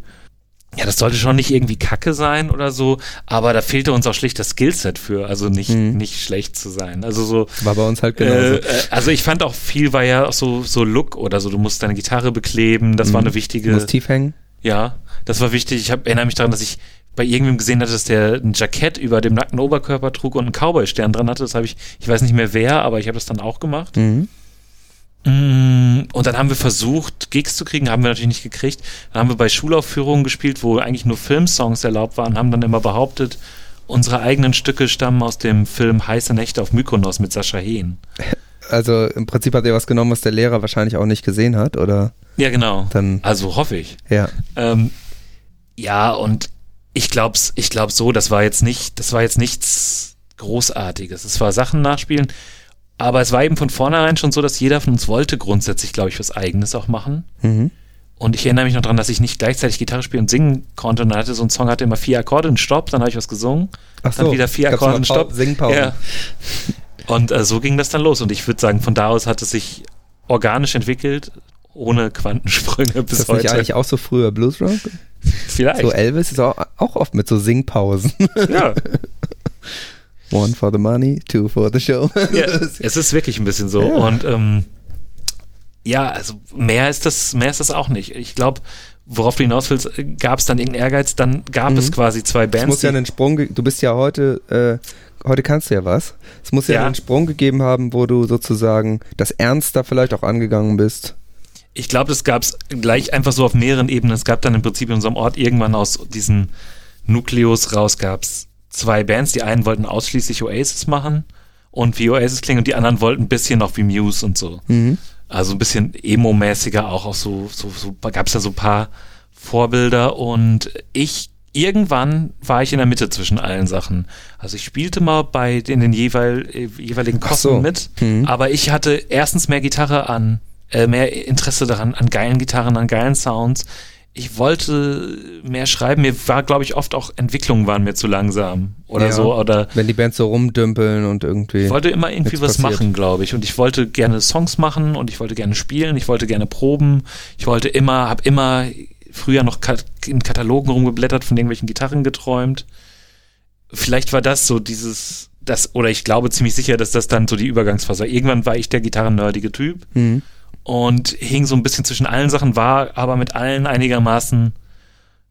ja, das sollte schon nicht irgendwie Kacke sein oder so, aber da fehlte uns auch schlicht das Skillset für, also nicht Mhm. nicht schlecht zu sein. Also so War bei uns halt genauso. äh, äh, also ich fand auch viel war ja auch so so Look oder so, du musst deine Gitarre bekleben, das war Mhm. eine wichtige Muss tief hängen. ja, das war wichtig. Ich hab, erinnere mich daran, dass ich bei irgendwem gesehen hatte, dass der ein Jackett über dem nackten Oberkörper trug und einen Cowboy-Stern dran hatte. Das habe ich, ich weiß nicht mehr wer, aber ich habe das dann auch gemacht. Mhm. Mm, Und dann haben wir versucht, Gigs zu kriegen, haben wir natürlich nicht gekriegt. Dann haben wir bei Schulaufführungen gespielt, wo eigentlich nur Filmsongs erlaubt waren, haben dann immer behauptet, unsere eigenen Stücke stammen aus dem Film Heiße Nächte auf Mykonos mit Sascha Hehn. <laughs> Also im Prinzip hat ihr was genommen, was der Lehrer wahrscheinlich auch nicht gesehen hat, oder? Ja, genau. Dann, Also hoffe ich. ja. Ähm, ja, und ich glaub's, ich glaub so, das war jetzt nicht, das war jetzt nichts Großartiges. Es war Sachen nachspielen, aber es war eben von vornherein schon so, dass jeder von uns wollte grundsätzlich, glaube ich, was Eigenes auch machen. Mhm. Und ich erinnere mich noch daran, dass ich nicht gleichzeitig Gitarre spielen und singen konnte. Und dann hatte so ein Song hatte immer vier Akkorde, einen Stopp, dann habe ich was gesungen. Ach Dann so, wieder vier Akkorde, Pau- Stopp. Singpausen. Ja. Und äh, so ging das dann los. Und ich würde sagen, von da aus hat es sich organisch entwickelt, ohne Quantensprünge <laughs> Ist bis das nicht heute. eigentlich auch so früher Bluesrock? Vielleicht. So Elvis ist auch, auch oft mit so Singpausen. ja. <laughs> One for the money, two for the show. Ja, <laughs> es ist wirklich ein bisschen so. Ja. Und ähm, ja, also mehr ist das, mehr ist das auch nicht. Ich glaube, worauf du hinaus willst, gab es dann irgendeinen Ehrgeiz, dann gab Mhm. es quasi zwei Es Bands. muss ja einen Sprung, du bist ja heute, äh, heute kannst du ja was. Es muss ja, Ja. einen Sprung gegeben haben, wo du sozusagen das ernster vielleicht auch angegangen bist. ich glaube, das gab es gleich einfach so auf mehreren Ebenen. Es gab dann im Prinzip in unserem Ort irgendwann aus diesen Nukleus raus gab es zwei Bands. Die einen wollten ausschließlich Oasis machen und wie Oasis klingen und die anderen wollten ein bisschen noch wie Muse und so. Mhm. Also ein bisschen emo-mäßiger, auch, auch so, so, so gab es da so ein paar Vorbilder und ich irgendwann war ich in der Mitte zwischen allen Sachen. Also ich spielte mal bei in den jeweil, jeweiligen Kosten so. mit, Mhm. aber ich hatte erstens mehr Gitarre an, äh, mehr Interesse daran, an geilen Gitarren, an geilen Sounds. Ich wollte mehr schreiben. Mir war, glaube ich, oft auch Entwicklungen waren mir zu langsam oder Ja. so. Oder Wenn die Bands so rumdümpeln und irgendwie. ich wollte immer irgendwie was passiert. machen, glaube ich. Und ich wollte gerne Songs machen und ich wollte gerne spielen, ich wollte gerne proben. Ich wollte immer, habe immer früher noch in Katalogen rumgeblättert, von irgendwelchen Gitarren geträumt. Vielleicht war das so dieses, das, oder ich glaube ziemlich sicher, dass das dann so die Übergangsphase war. Irgendwann war ich der gitarrennerdige Typ Mhm. Und hing so ein bisschen zwischen allen Sachen, war aber mit allen einigermaßen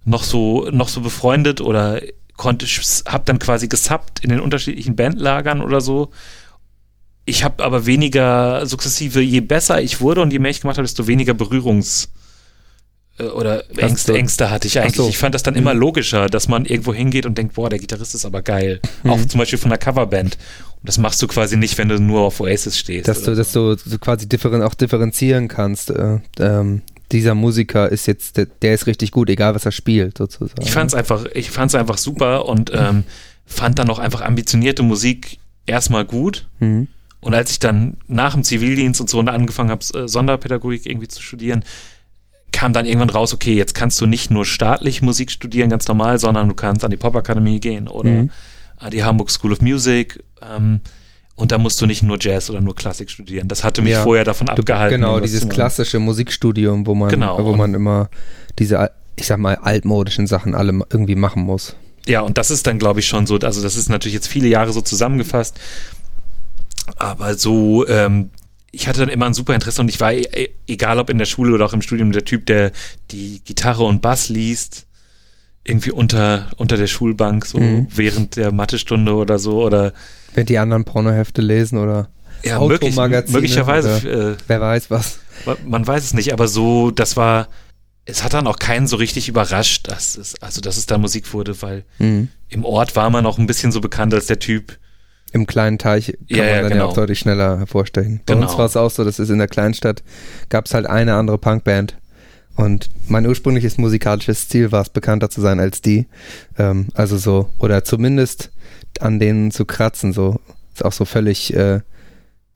noch so, noch so befreundet oder konnte, hab dann quasi gesubbt in den unterschiedlichen Bandlagern oder so. Ich habe aber weniger sukzessive, je besser ich wurde und je mehr ich gemacht habe, desto weniger Berührungspunkte äh, oder Ängste, Ängste hatte ich eigentlich. So. Ich fand das dann immer mhm. logischer, dass man irgendwo hingeht und denkt, boah, der Gitarrist ist aber geil. Mhm. Auch zum Beispiel von einer Coverband. Das machst du quasi nicht, wenn du nur auf Oasis stehst. Dass du, dass du, du quasi differen, auch differenzieren kannst. Äh, ähm, dieser Musiker ist jetzt, der, der, ist richtig gut, egal was er spielt, sozusagen. Ich fand's einfach, ich fand's einfach super und ähm, fand dann auch einfach ambitionierte Musik erstmal gut. Mhm. Und als ich dann nach dem Zivildienst und so angefangen habe, äh, Sonderpädagogik irgendwie zu studieren, kam dann irgendwann raus, okay, jetzt kannst du nicht nur staatlich Musik studieren, ganz normal, sondern du kannst an die Popakademie gehen oder mhm. An die Hamburg School of Music. Ähm, und da musst du nicht nur Jazz oder nur Klassik studieren. Das hatte mich ja, vorher davon abgehalten. Genau, dieses klassische Musikstudium, wo man, genau, wo man immer diese, ich sag mal, altmodischen Sachen alle irgendwie machen muss. Ja, und das ist dann, glaube ich, schon so, also das ist natürlich jetzt viele Jahre so zusammengefasst, aber so, ähm, ich hatte dann immer ein super Interesse und ich war, e, egal ob in der Schule oder auch im Studium, der Typ, der die Gitarre und Bass liest, irgendwie unter, unter der Schulbank, so mhm. während der Mathestunde oder so, oder. Wenn die anderen Pornohefte lesen oder ja, möglich, möglicherweise. Äh, wer weiß was. Man weiß es nicht, aber so, das war, es hat dann auch keinen so richtig überrascht, dass es, also dass es da Musik wurde, weil mhm. im Ort war man auch ein bisschen so bekannt als der Typ. Im kleinen Teich kann ja, man dann genau. ja auch deutlich schneller hervorstechen. Bei genau. uns war es auch so, dass es in der Kleinstadt gab es halt eine andere Punkband. Und mein ursprüngliches musikalisches Ziel war es, bekannter zu sein als die. Ähm, also so, oder zumindest an denen zu kratzen, so. Ist auch so völlig äh,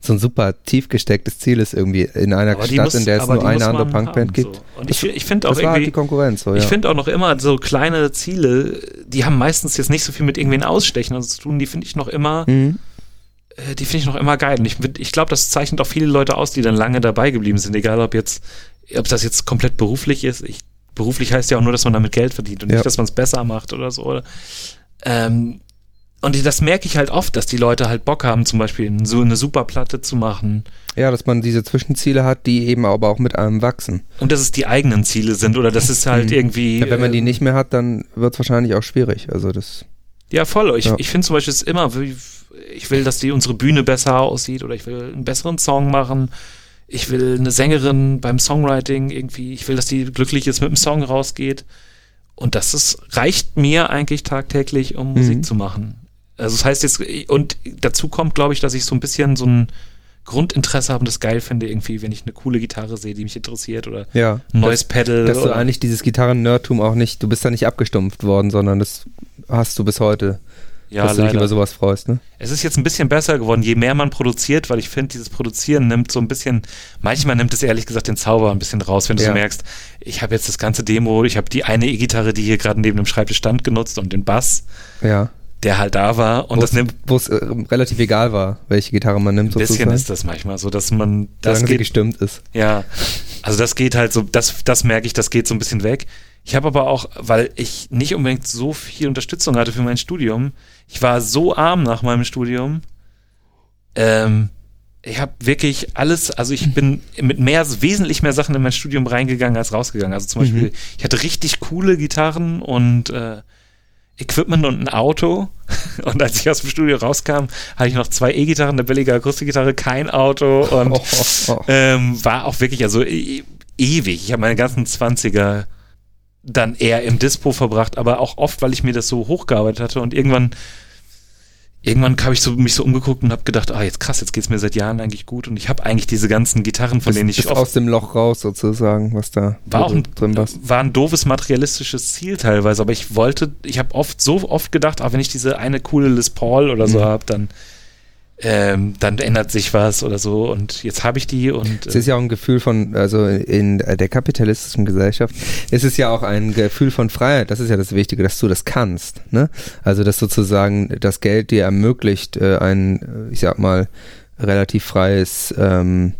so ein super tief gestecktes Ziel ist irgendwie in einer aber Stadt, muss, in der es nur eine andere Punkband gibt. So. Und ich, ich finde auch das irgendwie, die Konkurrenz. So, ja. Ich finde auch noch immer so kleine Ziele, die haben meistens jetzt nicht so viel mit irgendwen ausstechen und zu tun. Die finde ich noch immer, mhm. äh, die finde ich noch immer geil. Und ich, ich glaube, das zeichnet auch viele Leute aus, die dann lange dabei geblieben sind, egal ob jetzt, ob das jetzt komplett beruflich ist. Ich, beruflich heißt ja auch nur, dass man damit Geld verdient und ja. nicht, dass man es besser macht oder so. Oder, ähm, und das merke ich halt oft, dass die Leute halt Bock haben, zum Beispiel so eine Superplatte zu machen. Ja, dass man diese Zwischenziele hat, die eben aber auch mit einem wachsen. Und dass es die eigenen Ziele sind oder dass es halt mhm. irgendwie. Ja, wenn man die äh, nicht mehr hat, dann wird es wahrscheinlich auch schwierig. Also das. Ja, voll. Ich, ja. ich finde zum Beispiel es immer, ich will, dass die unsere Bühne besser aussieht oder ich will einen besseren Song machen. Ich will eine Sängerin beim Songwriting irgendwie, ich will, dass die glücklich ist mit dem Song rausgeht. Und das ist, reicht mir eigentlich tagtäglich, um Musik mhm. zu machen. Also das heißt jetzt, und dazu kommt, glaube ich, dass ich so ein bisschen so ein Grundinteresse habe und das geil finde, irgendwie, wenn ich eine coole Gitarre sehe, die mich interessiert oder ja, ein neues dass, Pedal. Dass du eigentlich dieses Gitarren-Nerdtum auch nicht, du bist da nicht abgestumpft worden, sondern das hast du bis heute. Ja, dass du dich über sowas freust, ne? Es ist jetzt ein bisschen besser geworden, je mehr man produziert, weil ich finde, dieses Produzieren nimmt so ein bisschen, manchmal nimmt es ehrlich gesagt den Zauber ein bisschen raus, wenn du ja. so merkst, ich habe jetzt das ganze Demo, ich habe die eine E-Gitarre, die hier gerade neben dem Schreibtisch stand, genutzt und den Bass. Ja der halt da war und wo's, das nimmt. Wo es äh, relativ egal war, welche Gitarre man nimmt. Ein bisschen sozusagen. ist das manchmal so, dass man das Solange geht, gestimmt ist. Ja, also das geht halt so, das, das merke ich, das geht so ein bisschen weg. Ich habe aber auch, weil ich nicht unbedingt so viel Unterstützung hatte für mein Studium, ich war so arm nach meinem Studium, ähm, ich habe wirklich alles, also ich bin <laughs> mit mehr, wesentlich mehr Sachen in mein Studium reingegangen als rausgegangen. Also zum Beispiel, mhm. ich hatte richtig coole Gitarren und äh, Equipment und ein Auto. <laughs> Und als ich aus dem Studio rauskam, hatte ich noch zwei E-Gitarren, eine billige Akustikgitarre, kein Auto und oh, oh, oh. Ähm, war auch wirklich, also e ewig. Ich habe meine ganzen 20er dann eher im Dispo verbracht, aber auch oft, weil ich mir das so hochgearbeitet hatte und irgendwann irgendwann habe ich so, mich so umgeguckt und habe gedacht, ah, jetzt krass, jetzt geht's mir seit Jahren eigentlich gut und ich habe eigentlich diese ganzen Gitarren, von das, denen ich oft, aus dem Loch raus sozusagen, was da war auch ein, drin war. War ein doofes materialistisches Ziel teilweise, aber ich wollte, ich habe oft so oft gedacht, ah, wenn ich diese eine coole Les Paul oder so mhm. habe, dann ähm, dann ändert sich was oder so und jetzt habe ich die und. Es ist ja auch ein Gefühl von, also in der kapitalistischen Gesellschaft ist es ja auch ein Gefühl von Freiheit, das ist ja das Wichtige, dass du das kannst, ne? Also, dass sozusagen das Geld dir ermöglicht, äh, ein, ich sag mal, relativ freies, ähm,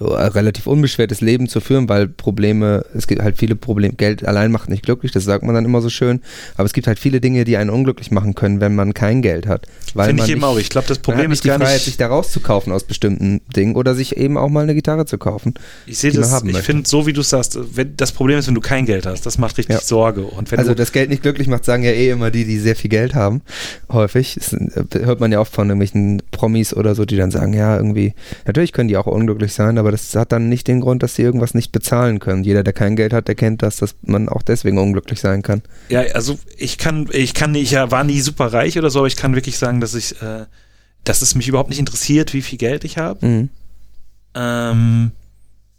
relativ unbeschwertes Leben zu führen, weil Probleme, es gibt halt viele Probleme, Geld allein macht nicht glücklich, das sagt man dann immer so schön, aber es gibt halt viele Dinge, die einen unglücklich machen können, wenn man kein Geld hat. Finde ich eben auch. Ich glaube, das Problem ist die gar Freiheit, nicht, sich da rauszukaufen aus bestimmten Dingen oder sich eben auch mal eine Gitarre zu kaufen. Ich sehe das, ich finde, so wie du sagst, wenn, das Problem ist, wenn du kein Geld hast, das macht richtig ja. Sorge. Und also das Geld nicht glücklich macht, sagen ja eh immer die, die sehr viel Geld haben, häufig. Das hört man ja oft von irgendwelchen Promis oder so, die dann sagen, ja, irgendwie, natürlich können die auch unglücklich sein, aber aber das hat dann nicht den Grund, dass sie irgendwas nicht bezahlen können. Jeder, der kein Geld hat, der kennt das, dass man auch deswegen unglücklich sein kann. Ja, also ich kann, ich kann nicht, ich war nie super reich oder so, aber ich kann wirklich sagen, dass ich, äh, dass es mich überhaupt nicht interessiert, wie viel Geld ich habe. Mhm. Ähm,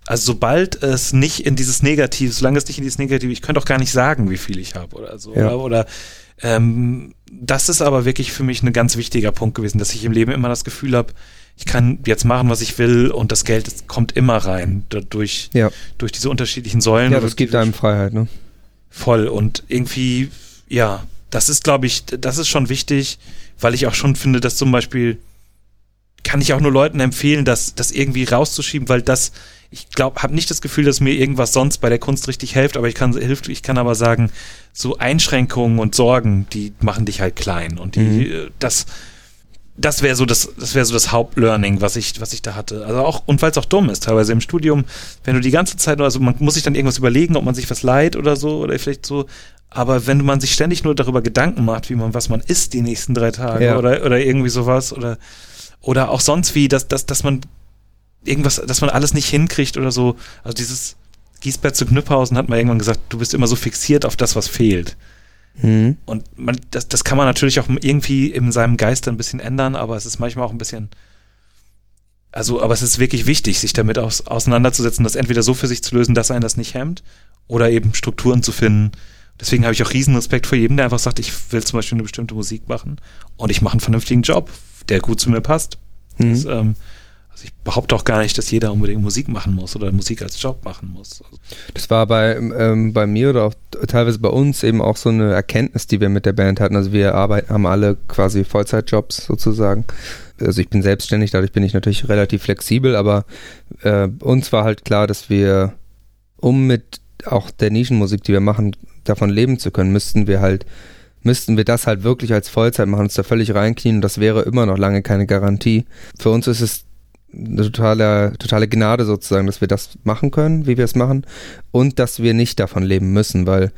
also sobald es nicht in dieses Negativ, solange es nicht in dieses Negativ, ich könnte auch gar nicht sagen, wie viel ich habe oder so. Ja. Oder, oder ähm, das ist aber wirklich für mich ein ganz wichtiger Punkt gewesen, dass ich im Leben immer das Gefühl habe, ich kann jetzt machen, was ich will und das Geld kommt immer rein durch, ja. durch diese unterschiedlichen Säulen. Ja, das gibt einem Freiheit, ne? Voll und irgendwie, ja, das ist, glaube ich, das ist schon wichtig, weil ich auch schon finde, dass zum Beispiel kann ich auch nur Leuten empfehlen, das, das irgendwie rauszuschieben, weil das, ich glaube, habe nicht das Gefühl, dass mir irgendwas sonst bei der Kunst richtig hilft, aber ich kann, hilft, ich kann aber sagen, so Einschränkungen und Sorgen, die machen dich halt klein und die, mhm. das, das wäre so das, das wäre so das Hauptlearning, was ich, was ich da hatte. Also auch, und weil es auch dumm ist, teilweise im Studium, wenn du die ganze Zeit, also man muss sich dann irgendwas überlegen, ob man sich was leiht oder so, oder vielleicht so, aber wenn man sich ständig nur darüber Gedanken macht, wie man, was man isst die nächsten drei Tage ja. oder, oder irgendwie sowas, oder, oder auch sonst wie, dass, dass, dass man irgendwas, dass man alles nicht hinkriegt oder so. Also dieses Giesbert zu Knüpphausen hat mal irgendwann gesagt, du bist immer so fixiert auf das, was fehlt. Mhm. Und man, das, das kann man natürlich auch irgendwie in seinem Geist ein bisschen ändern, aber es ist manchmal auch ein bisschen, also, aber es ist wirklich wichtig, sich damit aus, auseinanderzusetzen, das entweder so für sich zu lösen, dass einen das nicht hemmt, oder eben Strukturen zu finden. Deswegen habe ich auch riesen Respekt vor jedem, der einfach sagt, ich will zum Beispiel eine bestimmte Musik machen und ich mache einen vernünftigen Job, der gut zu mir passt. Mhm. Das, ähm, also ich behaupte auch gar nicht, dass jeder unbedingt Musik machen muss oder Musik als Job machen muss. Das war bei, ähm, bei mir oder auch teilweise bei uns eben auch so eine Erkenntnis, die wir mit der Band hatten. Also wir arbeiten, haben alle quasi Vollzeitjobs sozusagen. Also ich bin selbstständig, dadurch bin ich natürlich relativ flexibel, aber äh, uns war halt klar, dass wir, um mit auch der Nischenmusik, die wir machen, davon leben zu können, müssten wir halt müssten wir das halt wirklich als Vollzeit machen, uns da völlig reinknien und das wäre immer noch lange keine Garantie. Für uns ist es eine totale, totale Gnade sozusagen, dass wir das machen können, wie wir es machen und dass wir nicht davon leben müssen, weil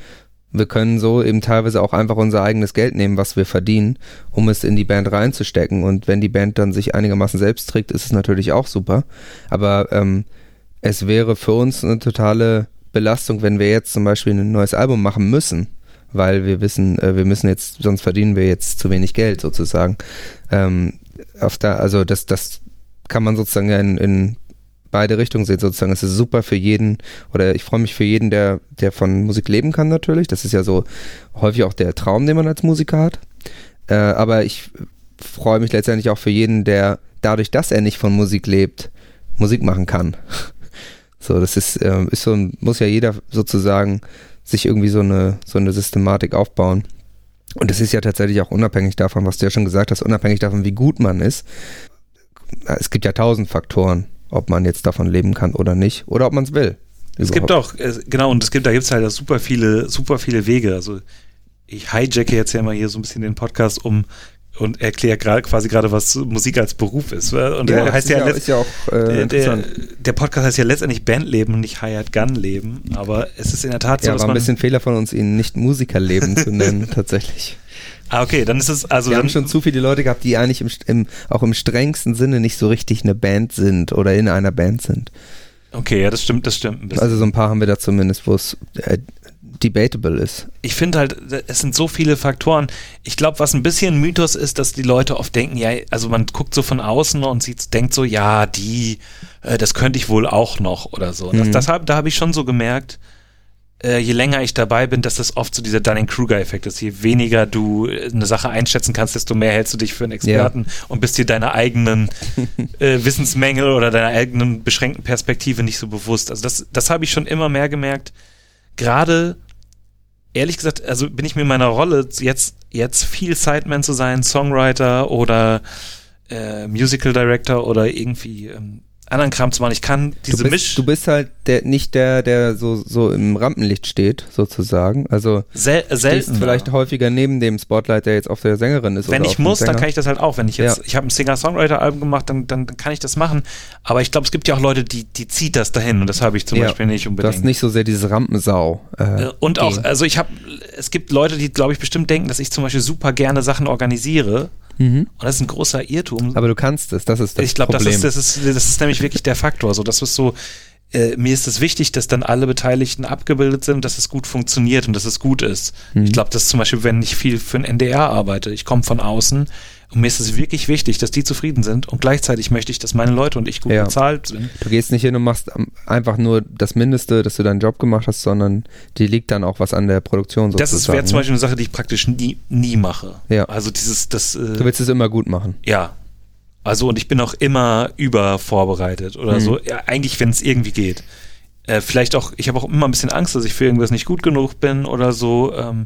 wir können so eben teilweise auch einfach unser eigenes Geld nehmen, was wir verdienen, um es in die Band reinzustecken. Und wenn die Band dann sich einigermaßen selbst trägt, ist es natürlich auch super. Aber ähm, es wäre für uns eine totale Belastung, wenn wir jetzt zum Beispiel ein neues Album machen müssen, weil wir wissen, äh, wir müssen jetzt, sonst verdienen wir jetzt zu wenig Geld sozusagen. Ähm, auf da, also das, das kann man sozusagen in, in beide Richtungen sehen sozusagen. Es ist super für jeden oder ich freue mich für jeden, der, der von Musik leben kann natürlich. Das ist ja so häufig auch der Traum, den man als Musiker hat. Äh, aber ich freue mich letztendlich auch für jeden, der dadurch, dass er nicht von Musik lebt, Musik machen kann. <laughs> So, das ist, äh, ist so, muss ja jeder sozusagen sich irgendwie so eine, so eine Systematik aufbauen. Und es ist ja tatsächlich auch unabhängig davon, was du ja schon gesagt hast, unabhängig davon, wie gut man ist es gibt ja tausend Faktoren, ob man jetzt davon leben kann oder nicht, oder ob man es will. Es gibt auch, genau, und es gibt, da gibt es halt super viele, super viele Wege. Also ich hijacke jetzt ja mal hier so ein bisschen den Podcast, um und erkläre gerade quasi gerade, was Musik als Beruf ist. Und ja, der heißt ja, ja, ist ja auch äh, der, der, Podcast heißt ja letztendlich Bandleben und nicht Hired Gun Leben, aber es ist in der Tat so, ja, war ein bisschen Fehler von uns, ihn nicht Musikerleben zu nennen, <laughs> tatsächlich. Ah, okay, dann ist es also. Wir haben schon zu viele Leute gehabt, die eigentlich im, im, auch im strengsten Sinne nicht so richtig eine Band sind oder in einer Band sind. Okay, ja, das stimmt, das stimmt. Also so ein paar haben wir da zumindest, wo es äh, debatable ist. Ich finde halt, es sind so viele Faktoren. Ich glaube, was ein bisschen Mythos ist, dass die Leute oft denken, ja, also man guckt so von außen und sieht, denkt so, ja, die, äh, das könnte ich wohl auch noch oder so. Mhm. Das, das hab, da habe ich schon so gemerkt, äh, je länger ich dabei bin, dass das oft so dieser Dunning-Kruger-Effekt ist. Je weniger du äh, eine Sache einschätzen kannst, desto mehr hältst du dich für einen Experten ja. und bist dir deiner eigenen <laughs> äh, Wissensmängel oder deiner eigenen beschränkten Perspektive nicht so bewusst. Also das, das habe ich schon immer mehr gemerkt. Gerade, ehrlich gesagt, also bin ich mir in meiner Rolle jetzt, jetzt viel Sideman zu sein, Songwriter oder äh, Musical Director oder irgendwie ähm, anderen Kram zu machen. Ich kann diese du bist, Misch. Du bist halt der, nicht der, der so, so im Rampenlicht steht, sozusagen. Also Sel selten. vielleicht häufiger neben dem Spotlight, der jetzt auf der Sängerin ist. Wenn ich muss, dann kann ich das halt auch. Wenn ich jetzt, ja. ich habe ein Singer-Songwriter-Album gemacht, dann, dann kann ich das machen. Aber ich glaube, es gibt ja auch Leute, die, die zieht das dahin und das habe ich zum ja. Beispiel nicht unbedingt. Du hast nicht so sehr diese Rampensau. Äh, äh und auch, also ich habe, es gibt Leute, die, glaube ich, bestimmt denken, dass ich zum Beispiel super gerne Sachen organisiere Mhm. Und das ist ein großer Irrtum. Aber du kannst es, das ist das ich glaub, Problem. Ich glaube, das ist, das ist nämlich wirklich der Faktor. So, das ist so, äh, mir ist es wichtig, dass dann alle Beteiligten abgebildet sind, dass es gut funktioniert und dass es gut ist. Mhm. Ich glaube, das ist zum Beispiel, wenn ich viel für ein NDR arbeite, ich komme von außen und mir ist es wirklich wichtig, dass die zufrieden sind und gleichzeitig möchte ich, dass meine Leute und ich gut ja. bezahlt sind. Du gehst nicht hin und machst einfach nur das Mindeste, dass du deinen Job gemacht hast, sondern die liegt dann auch was an der Produktion sozusagen. Das wäre zum ne? Beispiel eine Sache, die ich praktisch nie, nie mache. Ja. Also dieses, das. Äh, du willst es immer gut machen. Ja. Also und ich bin auch immer übervorbereitet oder mhm. so. Ja, eigentlich, wenn es irgendwie geht. Äh, vielleicht auch, ich habe auch immer ein bisschen Angst, dass ich für irgendwas nicht gut genug bin oder so. Ähm,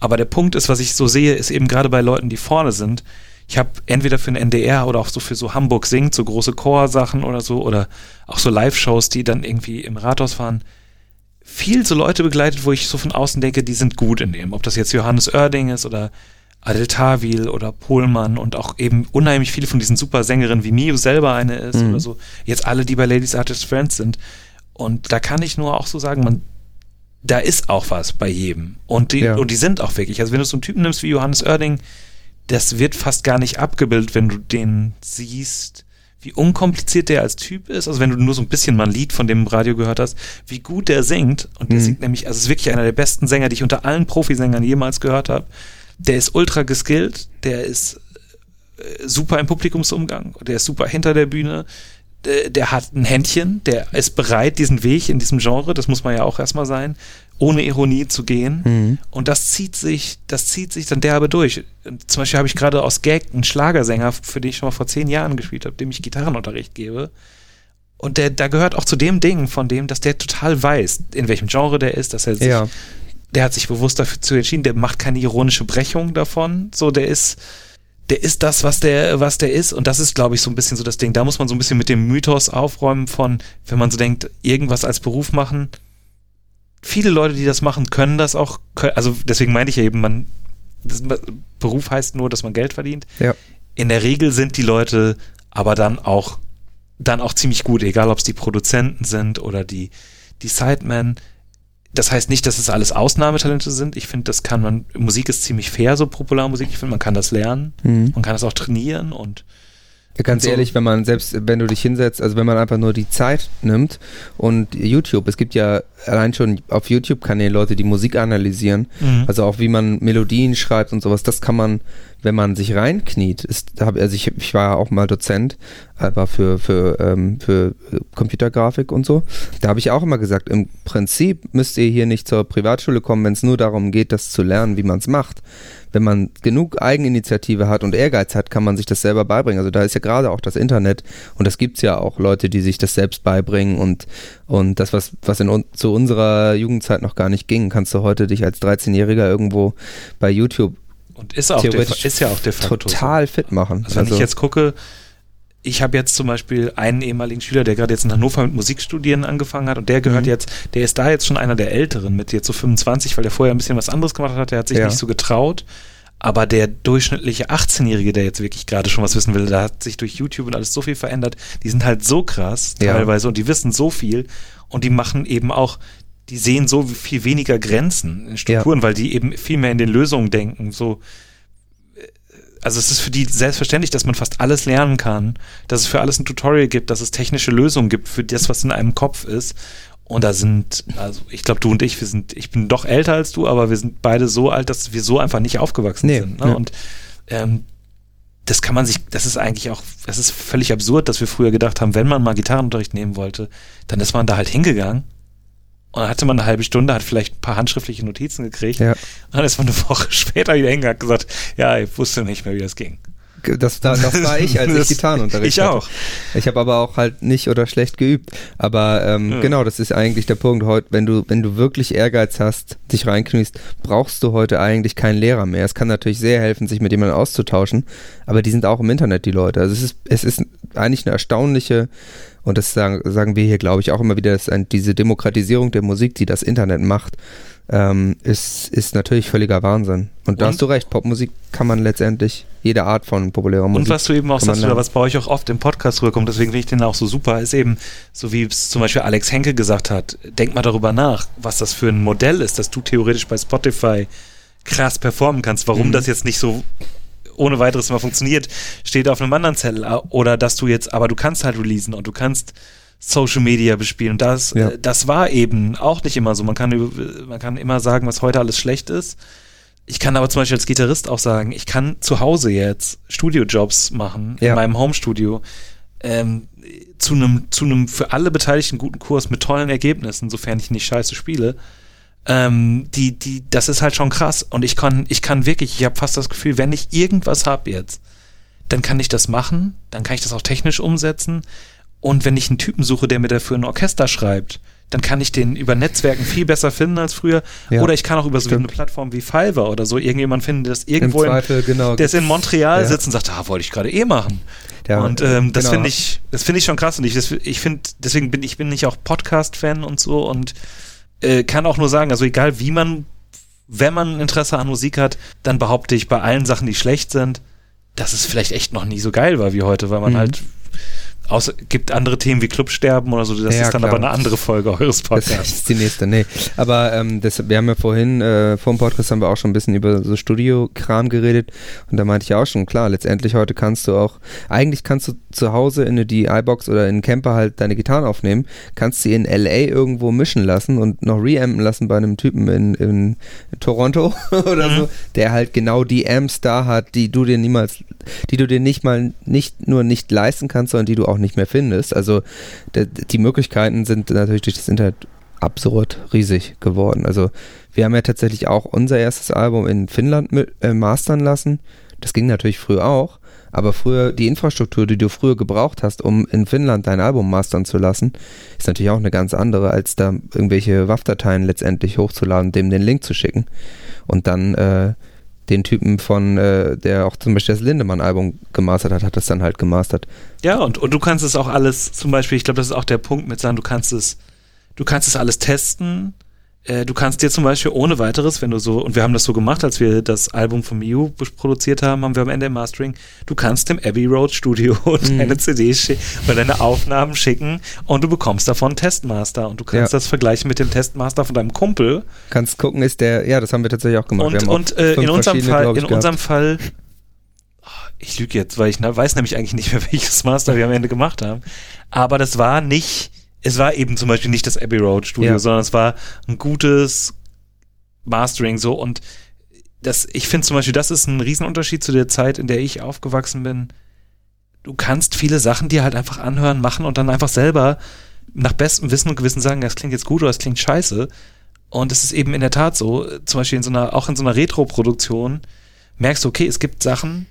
aber der Punkt ist, was ich so sehe, ist eben gerade bei Leuten, die vorne sind, ich habe entweder für den NDR oder auch so für so Hamburg singt, so große Chorsachen oder so, oder auch so Live-Shows, die dann irgendwie im Rathaus fahren, viel so Leute begleitet, wo ich so von außen denke, die sind gut in dem. Ob das jetzt Johannes Oerding ist oder Adel Tawil oder Pohlmann und auch eben unheimlich viele von diesen super Sängerinnen wie Mio selber eine ist mhm. oder so. Jetzt alle, die bei Ladies Artist Friends sind. Und da kann ich nur auch so sagen, man, da ist auch was bei jedem. Und die, ja. und die sind auch wirklich. Also wenn du so einen Typen nimmst wie Johannes Oerding, das wird fast gar nicht abgebildet, wenn du den siehst, wie unkompliziert der als Typ ist. Also wenn du nur so ein bisschen mal ein Lied von dem im Radio gehört hast, wie gut der singt. Und der mhm. singt nämlich, also ist wirklich einer der besten Sänger, die ich unter allen Profisängern jemals gehört habe. Der ist ultra geskillt, der ist äh, super im Publikumsumgang, der ist super hinter der Bühne, der, der hat ein Händchen, der ist bereit, diesen Weg in diesem Genre, das muss man ja auch erstmal sein, ohne Ironie zu gehen. Mhm. Und das zieht sich, das zieht sich dann derbe durch. Zum Beispiel habe ich gerade aus Gag einen Schlagersänger, für den ich schon mal vor zehn Jahren gespielt habe, dem ich Gitarrenunterricht gebe. Und der, da gehört auch zu dem Ding von dem, dass der total weiß, in welchem Genre der ist, dass er sich, ja. der hat sich bewusst dafür zu entschieden, der macht keine ironische Brechung davon. So, der ist, der ist das, was der, was der ist. Und das ist, glaube ich, so ein bisschen so das Ding. Da muss man so ein bisschen mit dem Mythos aufräumen von, wenn man so denkt, irgendwas als Beruf machen, viele Leute, die das machen, können das auch. Also deswegen meinte ich ja eben, man das, Beruf heißt nur, dass man Geld verdient. Ja. In der Regel sind die Leute aber dann auch dann auch ziemlich gut, egal ob es die Produzenten sind oder die die Sidemen. Das heißt nicht, dass es alles Ausnahmetalente sind. Ich finde, das kann man. Musik ist ziemlich fair, so Popularmusik. Ich finde, man kann das lernen. Mhm. Man kann das auch trainieren und Ganz so. ehrlich, wenn man selbst, wenn du dich hinsetzt, also wenn man einfach nur die Zeit nimmt und YouTube, es gibt ja allein schon auf YouTube-Kanälen Leute, die Musik analysieren, mhm. also auch wie man Melodien schreibt und sowas, das kann man, wenn man sich reinkniet, ist, also ich, ich war ja auch mal Dozent, aber für, für, ähm, für Computergrafik und so, da habe ich auch immer gesagt, im Prinzip müsst ihr hier nicht zur Privatschule kommen, wenn es nur darum geht, das zu lernen, wie man es macht wenn man genug Eigeninitiative hat und Ehrgeiz hat, kann man sich das selber beibringen. Also da ist ja gerade auch das Internet und das gibt es ja auch Leute, die sich das selbst beibringen und, und das, was, was in, zu unserer Jugendzeit noch gar nicht ging, kannst du heute dich als 13-Jähriger irgendwo bei YouTube und ist, auch ist ja auch de facto total fit machen. Also, wenn ich also jetzt gucke, ich habe jetzt zum Beispiel einen ehemaligen Schüler, der gerade jetzt in Hannover mit Musikstudien angefangen hat und der gehört mhm. jetzt, der ist da jetzt schon einer der Älteren mit jetzt so 25, weil der vorher ein bisschen was anderes gemacht hat, der hat sich ja. nicht so getraut. Aber der durchschnittliche 18-Jährige, der jetzt wirklich gerade schon was wissen will, da hat sich durch YouTube und alles so viel verändert. Die sind halt so krass ja. teilweise und die wissen so viel und die machen eben auch, die sehen so viel weniger Grenzen in Strukturen, ja. weil die eben viel mehr in den Lösungen denken. So, also es ist für die selbstverständlich, dass man fast alles lernen kann, dass es für alles ein Tutorial gibt, dass es technische Lösungen gibt für das, was in einem Kopf ist. Und da sind, also ich glaube, du und ich, wir sind, ich bin doch älter als du, aber wir sind beide so alt, dass wir so einfach nicht aufgewachsen nee, sind. Ne? Ja. Und ähm, das kann man sich, das ist eigentlich auch, das ist völlig absurd, dass wir früher gedacht haben, wenn man mal Gitarrenunterricht nehmen wollte, dann ist man da halt hingegangen und dann hatte man eine halbe Stunde, hat vielleicht ein paar handschriftliche Notizen gekriegt. Ja. Und dann ist man eine Woche <laughs> später wieder hingegangen und gesagt, ja, ich wusste nicht mehr, wie das ging. Das, das, das war ich, als ich Gitarrenunterricht Ich auch. Ich habe aber auch halt nicht oder schlecht geübt. Aber ähm, ja. genau, das ist eigentlich der Punkt. Heute, wenn du, wenn du wirklich Ehrgeiz hast, dich reinkniest, brauchst du heute eigentlich keinen Lehrer mehr. Es kann natürlich sehr helfen, sich mit jemandem auszutauschen, aber die sind auch im Internet, die Leute. Also es ist, es ist eigentlich eine erstaunliche und das sagen, sagen wir hier, glaube ich, auch immer wieder, dass diese Demokratisierung der Musik, die das Internet macht, ähm, ist, ist natürlich völliger Wahnsinn. Und da hast du recht, Popmusik kann man letztendlich, jede Art von populärer Musik. Und was du eben auch sagst, oder was bei euch auch oft im Podcast rüberkommt, deswegen finde ich den auch so super, ist eben, so wie es zum Beispiel Alex Henke gesagt hat, denk mal darüber nach, was das für ein Modell ist, dass du theoretisch bei Spotify krass performen kannst, warum mhm. das jetzt nicht so ohne weiteres mal funktioniert, steht auf einem anderen Zettel. Oder dass du jetzt, aber du kannst halt releasen und du kannst Social Media bespielen. Und das, ja. das war eben auch nicht immer so. Man kann, man kann immer sagen, was heute alles schlecht ist. Ich kann aber zum Beispiel als Gitarrist auch sagen, ich kann zu Hause jetzt Studiojobs machen, ja. in meinem Homestudio, ähm, zu einem, zu einem für alle Beteiligten guten Kurs mit tollen Ergebnissen, sofern ich nicht scheiße spiele. Ähm, die, die, das ist halt schon krass. Und ich kann, ich kann wirklich, ich habe fast das Gefühl, wenn ich irgendwas habe jetzt, dann kann ich das machen, dann kann ich das auch technisch umsetzen. Und wenn ich einen Typen suche, der mir dafür ein Orchester schreibt, dann kann ich den über Netzwerken viel besser finden als früher. Ja, oder ich kann auch über so eine Plattform wie Fiverr oder so irgendjemand finden, der das irgendwo Zweifel, in, genau, der ist in Montreal ja. sitzt und sagt, ah, wollte ich gerade eh machen. Ja, und ähm, das genau. finde ich, das finde ich schon krass und ich, ich finde, deswegen bin ich bin nicht auch Podcast-Fan und so und äh, kann auch nur sagen, also egal wie man, wenn man Interesse an Musik hat, dann behaupte ich bei allen Sachen, die schlecht sind, dass es vielleicht echt noch nie so geil war wie heute, weil man mhm. halt Außer, gibt andere Themen wie Clubsterben oder so, das ja, ist dann klar. aber eine andere Folge eures Podcasts. Das ist die nächste, nee. Aber ähm, das, wir haben ja vorhin, äh, vor dem Podcast haben wir auch schon ein bisschen über so Studio-Kram geredet und da meinte ich auch schon, klar, letztendlich heute kannst du auch, eigentlich kannst du zu Hause in eine DI-Box oder in einen Camper halt deine Gitarren aufnehmen, kannst sie in L.A. irgendwo mischen lassen und noch reampen lassen bei einem Typen in, in Toronto <laughs> oder mhm. so, der halt genau die Amps da hat, die du dir niemals, die du dir nicht mal, nicht nur nicht leisten kannst, sondern die du auch auch nicht mehr findest. Also die Möglichkeiten sind natürlich durch das Internet absurd riesig geworden. Also wir haben ja tatsächlich auch unser erstes Album in Finnland äh, mastern lassen. Das ging natürlich früher auch, aber früher die Infrastruktur, die du früher gebraucht hast, um in Finnland dein Album mastern zu lassen, ist natürlich auch eine ganz andere, als da irgendwelche WAV-Dateien letztendlich hochzuladen, dem den Link zu schicken und dann äh, den Typen von, äh, der auch zum Beispiel das Lindemann-Album gemastert hat, hat das dann halt gemastert. Ja, und, und du kannst es auch alles, zum Beispiel, ich glaube, das ist auch der Punkt mit sagen, du kannst es, du kannst es alles testen, äh, du kannst dir zum Beispiel ohne weiteres, wenn du so, und wir haben das so gemacht, als wir das Album von Miu produziert haben, haben wir am Ende im Mastering, du kannst dem Abbey Road Studio <laughs> mhm. deine CD oder deine Aufnahmen schicken und du bekommst davon einen Testmaster und du kannst ja. das vergleichen mit dem Testmaster von deinem Kumpel. Kannst gucken, ist der, ja, das haben wir tatsächlich auch gemacht. Und, und äh, in unserem Fall, in unserem Fall, ich lüge jetzt, weil ich na, weiß nämlich eigentlich nicht mehr, <laughs> welches Master wir am Ende gemacht haben, aber das war nicht es war eben zum Beispiel nicht das Abbey Road Studio, ja. sondern es war ein gutes Mastering so und das, ich finde zum Beispiel, das ist ein Riesenunterschied zu der Zeit, in der ich aufgewachsen bin. Du kannst viele Sachen dir halt einfach anhören, machen und dann einfach selber nach bestem Wissen und Gewissen sagen, das klingt jetzt gut oder das klingt scheiße. Und es ist eben in der Tat so, zum Beispiel in so einer, auch in so einer Retro-Produktion, merkst du, okay, es gibt Sachen,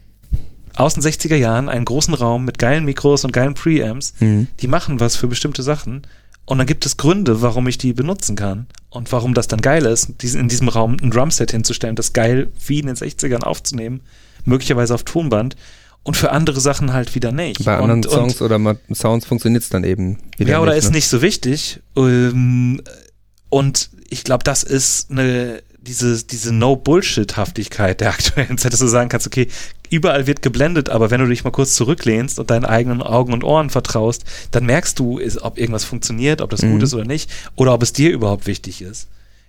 aus den 60er Jahren einen großen Raum mit geilen Mikros und geilen Preamps, mhm. die machen was für bestimmte Sachen. Und dann gibt es Gründe, warum ich die benutzen kann. Und warum das dann geil ist, in diesem Raum ein Drumset hinzustellen, das geil wie in den 60ern aufzunehmen, möglicherweise auf Tonband. Und für andere Sachen halt wieder nicht. Bei anderen und, Songs und, oder Sounds funktioniert es dann eben wieder. Ja, oder nicht, ist ne? nicht so wichtig. Ähm, und ich glaube, das ist eine diese, diese No-Bullshit-Haftigkeit der aktuellen Zeit, dass du sagen kannst, okay, überall wird geblendet, aber wenn du dich mal kurz zurücklehnst und deinen eigenen Augen und Ohren vertraust, dann merkst du, ob irgendwas funktioniert, ob das mhm. gut ist oder nicht, oder ob es dir überhaupt wichtig ist.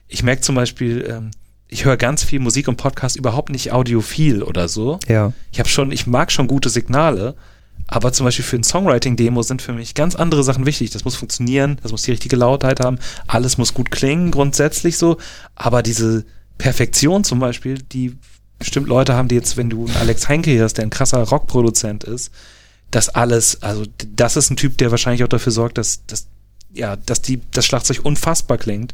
Ich merke zum Beispiel, ähm, ich höre ganz viel Musik und Podcast überhaupt nicht audiophil oder so. Ja. Ich habe schon, ich mag schon gute Signale, aber zum Beispiel für ein Songwriting-Demo sind für mich ganz andere Sachen wichtig. Das muss funktionieren, das muss die richtige Lautheit haben, alles muss gut klingen, grundsätzlich so. Aber diese Perfektion zum Beispiel, die bestimmt Leute haben, die jetzt, wenn du einen Alex Heinke hast, der ein krasser Rockproduzent ist, das alles, also das ist ein Typ, der wahrscheinlich auch dafür sorgt, dass, dass ja, dass die, das Schlagzeug unfassbar klingt.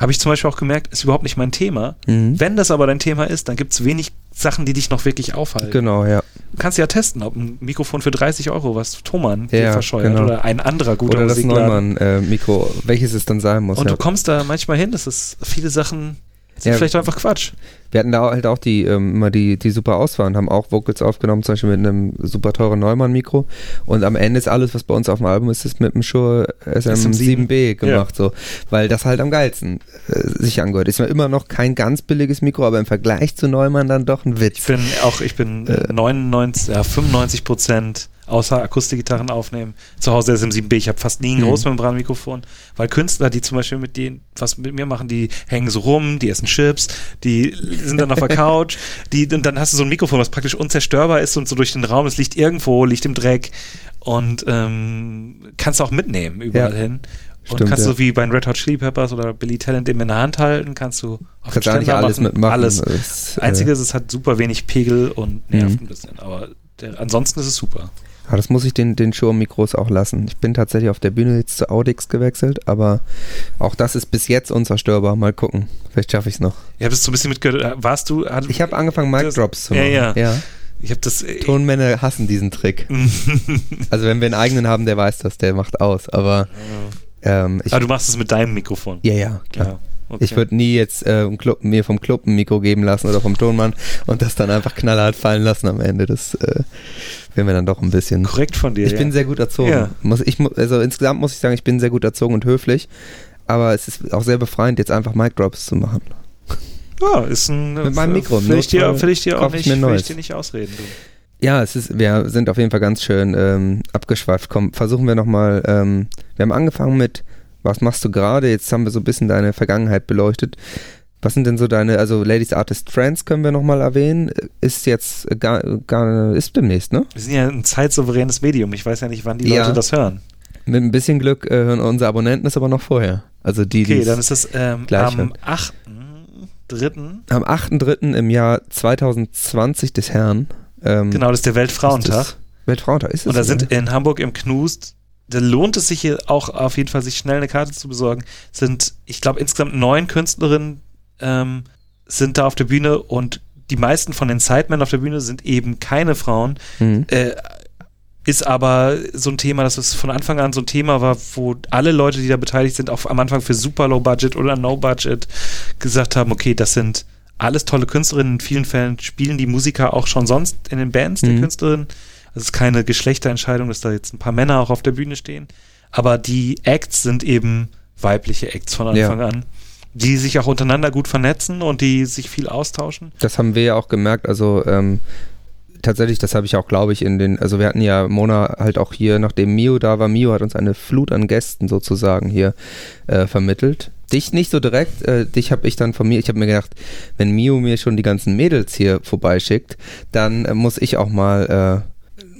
Habe ich zum Beispiel auch gemerkt, ist überhaupt nicht mein Thema. Mhm. Wenn das aber dein Thema ist, dann gibt es wenig Sachen, die dich noch wirklich aufhalten. Genau, ja. Du kannst ja testen, ob ein Mikrofon für 30 Euro, was Thomann ja, verscheuert genau. oder ein anderer guter Oder das Neumann-Mikro, äh, welches es dann sein muss. Und ja. du kommst da manchmal hin, das ist viele Sachen sind ja, vielleicht einfach Quatsch. Wir hatten da halt auch die ähm, immer die, die super Auswahl und haben auch Vocals aufgenommen, zum Beispiel mit einem super teuren Neumann-Mikro. Und am Ende ist alles, was bei uns auf dem Album ist, ist mit dem Shure SM7B gemacht, ja. so. Weil das halt am geilsten äh, sich angehört. Ist ja immer noch kein ganz billiges Mikro, aber im Vergleich zu Neumann dann doch ein Witz. Ich bin auch, ich bin äh, 99, ja, 95 Prozent außer Akustikgitarren aufnehmen. Zu Hause ist im 7B, ich habe fast nie ein mhm. Großmembranmikrofon, weil Künstler, die zum Beispiel mit denen, was mit mir machen, die hängen so rum, die essen Chips, die sind dann auf der <laughs> Couch, die, und dann hast du so ein Mikrofon, was praktisch unzerstörbar ist und so durch den Raum, es liegt irgendwo, liegt im Dreck und ähm, kannst auch mitnehmen überall ja. hin. Und kannst ja. du wie bei den Red Hot Chili Peppers oder Billy Talent eben in der Hand halten, kannst du auf kannst Ständer alles machen, mitmachen. Alles. Das, äh, Einzige ist, es hat super wenig Pegel und nervt mhm. ein bisschen, aber der, ansonsten ist es super. Aber das muss ich den, den Shure-Mikros auch lassen. Ich bin tatsächlich auf der Bühne jetzt zu Audix gewechselt, aber auch das ist bis jetzt unzerstörbar. Mal gucken. Vielleicht schaffe ich es noch. Ja, bist du ein bisschen mitgehört. Warst du. Hat, ich habe angefangen, Mic Drops zu machen. Ja, ja. ja. Ich habe das. Äh, Tonmänner hassen diesen Trick. <laughs> also wenn wir einen eigenen haben, der weiß das, der macht aus. Aber ähm, ich, ah, du machst es mit deinem Mikrofon. Ja, ja, klar. Ja, okay. Ich würde nie jetzt äh, Club, mir vom Club ein Mikro geben lassen oder vom Tonmann und das dann einfach knallhart fallen lassen am Ende. Das äh, wäre mir dann doch ein bisschen. Korrekt von dir. Ich ja. bin sehr gut erzogen. Ja. Muss, ich, also insgesamt muss ich sagen, ich bin sehr gut erzogen und höflich. Aber es ist auch sehr befreiend, jetzt einfach Mic Drops zu machen. Ja, ist ein. Mit meinem Mikro. Will ich dir, will ich dir auch nicht, will ich dir nicht ausreden. Du. Ja, es ist, wir sind auf jeden Fall ganz schön ähm, abgeschweift. Komm, versuchen wir nochmal. Ähm, wir haben angefangen mit, was machst du gerade? Jetzt haben wir so ein bisschen deine Vergangenheit beleuchtet. Was sind denn so deine, also Ladies Artist Friends können wir nochmal erwähnen, ist jetzt gar, gar, ist demnächst, ne? Wir sind ja ein zeitsouveränes Medium. Ich weiß ja nicht, wann die ja. Leute das hören. Mit ein bisschen Glück äh, hören unsere Abonnenten es aber noch vorher. Also die, Okay, dann ist es ähm, am 8.3. Am 8.3. im Jahr 2020 des Herrn ähm, genau, das ist der Weltfrauentag. Weltfrauentag ist es. Und da sind in Hamburg im Knust, da lohnt es sich hier auch auf jeden Fall, sich schnell eine Karte zu besorgen. Sind, ich glaube, insgesamt neun Künstlerinnen ähm, sind da auf der Bühne und die meisten von den Sidemen auf der Bühne sind eben keine Frauen. Mhm. Äh, ist aber so ein Thema, dass es von Anfang an so ein Thema war, wo alle Leute, die da beteiligt sind, auch am Anfang für super low budget oder no budget gesagt haben, okay, das sind alles tolle Künstlerinnen. In vielen Fällen spielen die Musiker auch schon sonst in den Bands, mhm. Künstlerinnen. Also es ist keine Geschlechterentscheidung, dass da jetzt ein paar Männer auch auf der Bühne stehen. Aber die Acts sind eben weibliche Acts von Anfang ja. an, die sich auch untereinander gut vernetzen und die sich viel austauschen. Das haben wir ja auch gemerkt. Also ähm, tatsächlich, das habe ich auch, glaube ich, in den, also wir hatten ja Mona halt auch hier, nachdem Mio da war, Mio hat uns eine Flut an Gästen sozusagen hier äh, vermittelt. Dich nicht so direkt, äh, dich habe ich dann von mir, ich habe mir gedacht, wenn Mio mir schon die ganzen Mädels hier vorbeischickt, dann äh, muss ich auch mal äh,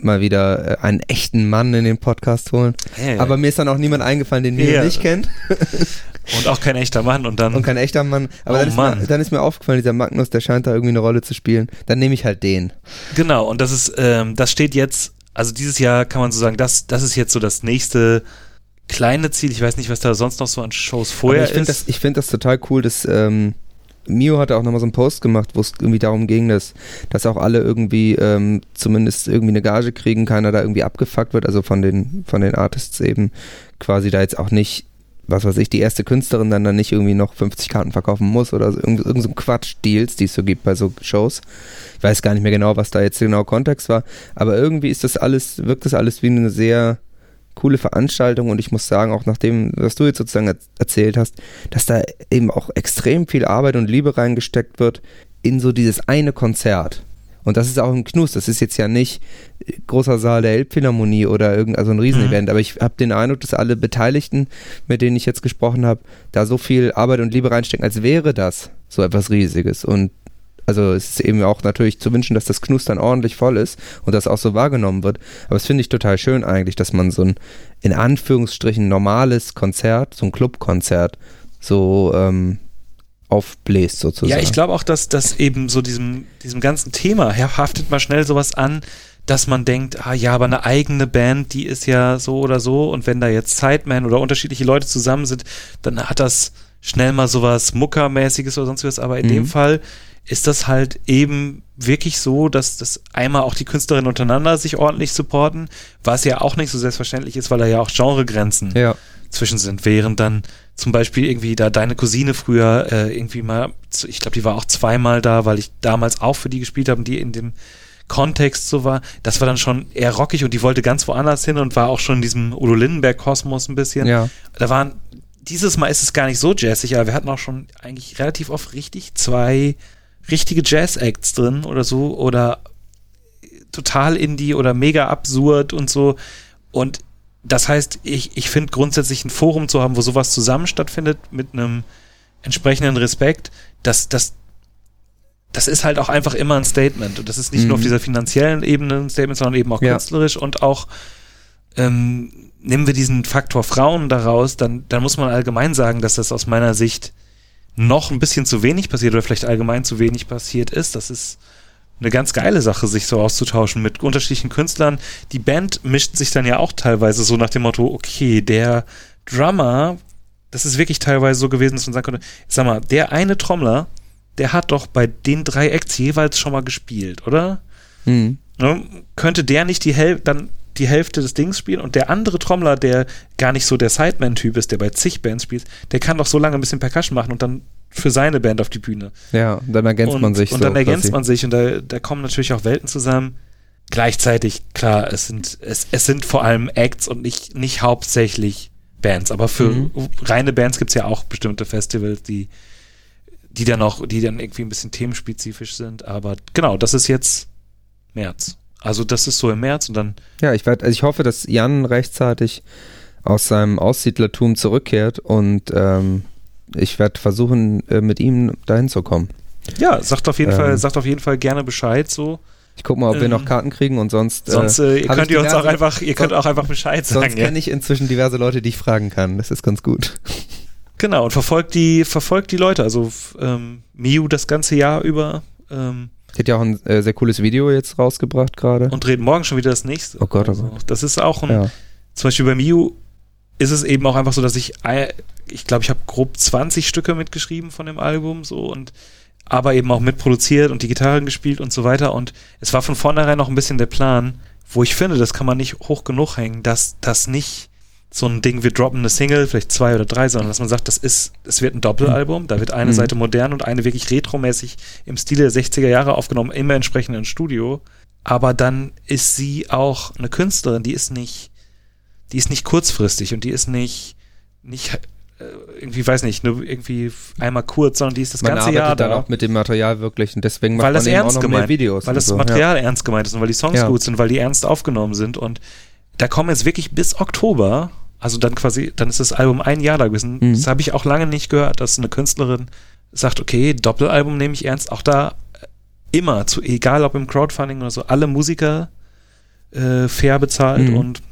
mal wieder äh, einen echten Mann in den Podcast holen. Hey, Aber mir ist dann auch niemand eingefallen, den Mio ja. nicht kennt. <laughs> Und auch kein echter Mann und dann. Und kein echter Mann. Aber oh dann, ist Mann. Mir, dann ist mir aufgefallen, dieser Magnus, der scheint da irgendwie eine Rolle zu spielen. Dann nehme ich halt den. Genau, und das ist, ähm, das steht jetzt, also dieses Jahr kann man so sagen, das, das ist jetzt so das nächste kleine Ziel. Ich weiß nicht, was da sonst noch so an Shows vorher ich ist. Das, ich finde das total cool, dass ähm, Mio hatte auch nochmal so einen Post gemacht, wo es irgendwie darum ging, dass, dass auch alle irgendwie ähm, zumindest irgendwie eine Gage kriegen, keiner da irgendwie abgefuckt wird, also von den, von den Artists eben quasi da jetzt auch nicht was weiß ich, die erste Künstlerin dann, dann nicht irgendwie noch 50 Karten verkaufen muss oder so, irgend, irgend so Quatsch-Deals, die es so gibt bei so Shows. Ich weiß gar nicht mehr genau, was da jetzt genau Kontext war, aber irgendwie ist das alles, wirkt das alles wie eine sehr coole Veranstaltung und ich muss sagen, auch nach dem, was du jetzt sozusagen erzählt hast, dass da eben auch extrem viel Arbeit und Liebe reingesteckt wird in so dieses eine Konzert. Und das ist auch ein Knus. Das ist jetzt ja nicht großer Saal der Elbphilharmonie oder irgend also ein Riesenevent. Mhm. Aber ich habe den Eindruck, dass alle Beteiligten, mit denen ich jetzt gesprochen habe, da so viel Arbeit und Liebe reinstecken, als wäre das so etwas Riesiges. Und also es ist eben auch natürlich zu wünschen, dass das Knus dann ordentlich voll ist und das auch so wahrgenommen wird. Aber es finde ich total schön eigentlich, dass man so ein in Anführungsstrichen normales Konzert, so ein Clubkonzert, so ähm, aufbläst sozusagen. Ja, ich glaube auch, dass das eben so diesem, diesem ganzen Thema haftet mal schnell sowas an, dass man denkt, ah ja, aber eine eigene Band, die ist ja so oder so und wenn da jetzt Sidemen oder unterschiedliche Leute zusammen sind, dann hat das schnell mal sowas Muckermäßiges oder sonst was, aber in mhm. dem Fall ist das halt eben wirklich so, dass das einmal auch die Künstlerinnen untereinander sich ordentlich supporten, was ja auch nicht so selbstverständlich ist, weil da ja auch Genregrenzen ja. zwischen sind, während dann zum Beispiel irgendwie da deine Cousine früher äh, irgendwie mal, ich glaube, die war auch zweimal da, weil ich damals auch für die gespielt habe, die in dem Kontext so war, das war dann schon eher rockig und die wollte ganz woanders hin und war auch schon in diesem Udo Lindenberg-Kosmos ein bisschen. Ja. Da waren, dieses Mal ist es gar nicht so jazzig, aber wir hatten auch schon eigentlich relativ oft richtig zwei richtige Jazz-Acts drin oder so oder total indie oder mega absurd und so. Und das heißt, ich, ich finde grundsätzlich ein Forum zu haben, wo sowas zusammen stattfindet, mit einem entsprechenden Respekt, das, das, das ist halt auch einfach immer ein Statement. Und das ist nicht mhm. nur auf mhm. dieser finanziellen Ebene ein Statement, sondern eben auch ja. künstlerisch und auch, ähm, nehmen wir diesen Faktor Frauen daraus, dann, dann muss man allgemein sagen, dass das aus meiner Sicht noch ein bisschen zu wenig passiert oder vielleicht allgemein zu wenig passiert ist. Das ist eine ganz geile Sache, sich so auszutauschen mit unterschiedlichen Künstlern. Die Band mischt sich dann ja auch teilweise so nach dem Motto, okay, der Drummer, das ist wirklich teilweise so gewesen, dass man sagen konnte, sag mal, der eine Trommler, der hat doch bei den drei Acts jeweils schon mal gespielt, oder? Mhm. Ne? Könnte der nicht die Hälfte, dann die Hälfte des Dings spielen und der andere Trommler, der gar nicht so der Sideman-Typ ist, der bei zig Bands spielt, der kann doch so lange ein bisschen Percussion machen und dann für seine Band auf die Bühne. Ja, dann ergänzt und, man sich. Und so dann ergänzt quasi. man sich und da, da kommen natürlich auch Welten zusammen. Gleichzeitig, klar, es sind, es, es sind vor allem Acts und nicht, nicht hauptsächlich Bands, aber für mhm. reine Bands gibt es ja auch bestimmte Festivals, die, die dann auch, die dann irgendwie ein bisschen themenspezifisch sind. Aber genau, das ist jetzt März. Also das ist so im März und dann. Ja, ich werde, also ich hoffe, dass Jan rechtzeitig aus seinem Aussiedlertum zurückkehrt und ähm, ich werde versuchen, äh, mit ihm dahin zu kommen. Ja, sagt auf jeden ähm, Fall, sagt auf jeden Fall gerne Bescheid so. Ich gucke mal, ob ähm, wir noch Karten kriegen und sonst. Äh, sonst äh, ihr könnt ihr uns auch einfach, ihr könnt auch einfach Bescheid sagen. Sonst kenne ich inzwischen diverse Leute, die ich fragen kann. Das ist ganz gut. Genau, und verfolgt die, verfolgt die Leute. Also ähm, Miu das ganze Jahr über. Ähm, die hat ja auch ein äh, sehr cooles Video jetzt rausgebracht gerade. Und reden morgen schon wieder das nächste. Oh Gott, oh also, Gott. Das ist auch ein, ja. zum Beispiel bei Miu ist es eben auch einfach so, dass ich, ich glaube, ich habe grob 20 Stücke mitgeschrieben von dem Album so und aber eben auch mitproduziert und die Gitarren gespielt und so weiter. Und es war von vornherein noch ein bisschen der Plan, wo ich finde, das kann man nicht hoch genug hängen, dass das nicht so ein Ding, wir droppen eine Single, vielleicht zwei oder drei, sondern dass man sagt, das ist, es wird ein Doppelalbum, da wird eine mhm. Seite modern und eine wirklich retromäßig im Stile der 60er Jahre aufgenommen, immer entsprechend im Studio. Aber dann ist sie auch eine Künstlerin, die ist nicht, die ist nicht kurzfristig und die ist nicht, nicht äh, irgendwie, weiß nicht, nur irgendwie einmal kurz, sondern die ist das man ganze Jahr da. dann auch mit dem Material wirklich und deswegen macht weil man das ernst auch noch gemeint, mehr Videos. Weil das so, Material ja. ernst gemeint ist und weil die Songs ja. gut sind, weil die ernst aufgenommen sind und da kommen jetzt wirklich bis Oktober, also dann quasi, dann ist das Album ein Jahr da gewesen. Mhm. Das habe ich auch lange nicht gehört, dass eine Künstlerin sagt, okay, Doppelalbum nehme ich ernst. Auch da äh, immer, zu, egal ob im Crowdfunding oder so, alle Musiker äh, fair bezahlt mhm. und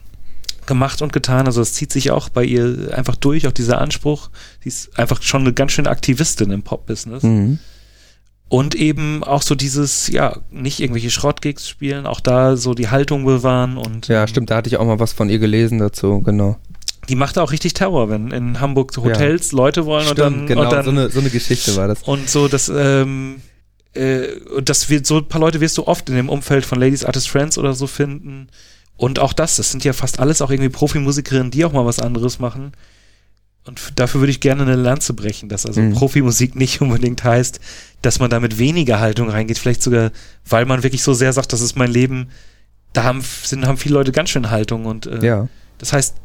gemacht und getan. Also es zieht sich auch bei ihr einfach durch, auch dieser Anspruch. Sie ist einfach schon eine ganz schöne Aktivistin im Pop-Business. Mhm. Und eben auch so dieses, ja, nicht irgendwelche Schrottgigs spielen, auch da so die Haltung bewahren und. Ja, stimmt, da hatte ich auch mal was von ihr gelesen dazu, genau. Die macht auch richtig Terror, wenn in Hamburg Hotels ja. Leute wollen stimmt, und dann. Genau, und dann, so, eine, so eine Geschichte war das. Und so, das, ähm, äh, und das wird, so ein paar Leute wirst du oft in dem Umfeld von Ladies Artist Friends oder so finden. Und auch das, das sind ja fast alles auch irgendwie Profimusikerinnen, die auch mal was anderes machen. Und dafür würde ich gerne eine Lanze brechen, dass also mhm. Profimusik nicht <laughs> unbedingt heißt, dass man da mit weniger Haltung reingeht. Vielleicht sogar, weil man wirklich so sehr sagt, das ist mein Leben. Da haben, sind, haben viele Leute ganz schön Haltung. Und äh, ja. das heißt,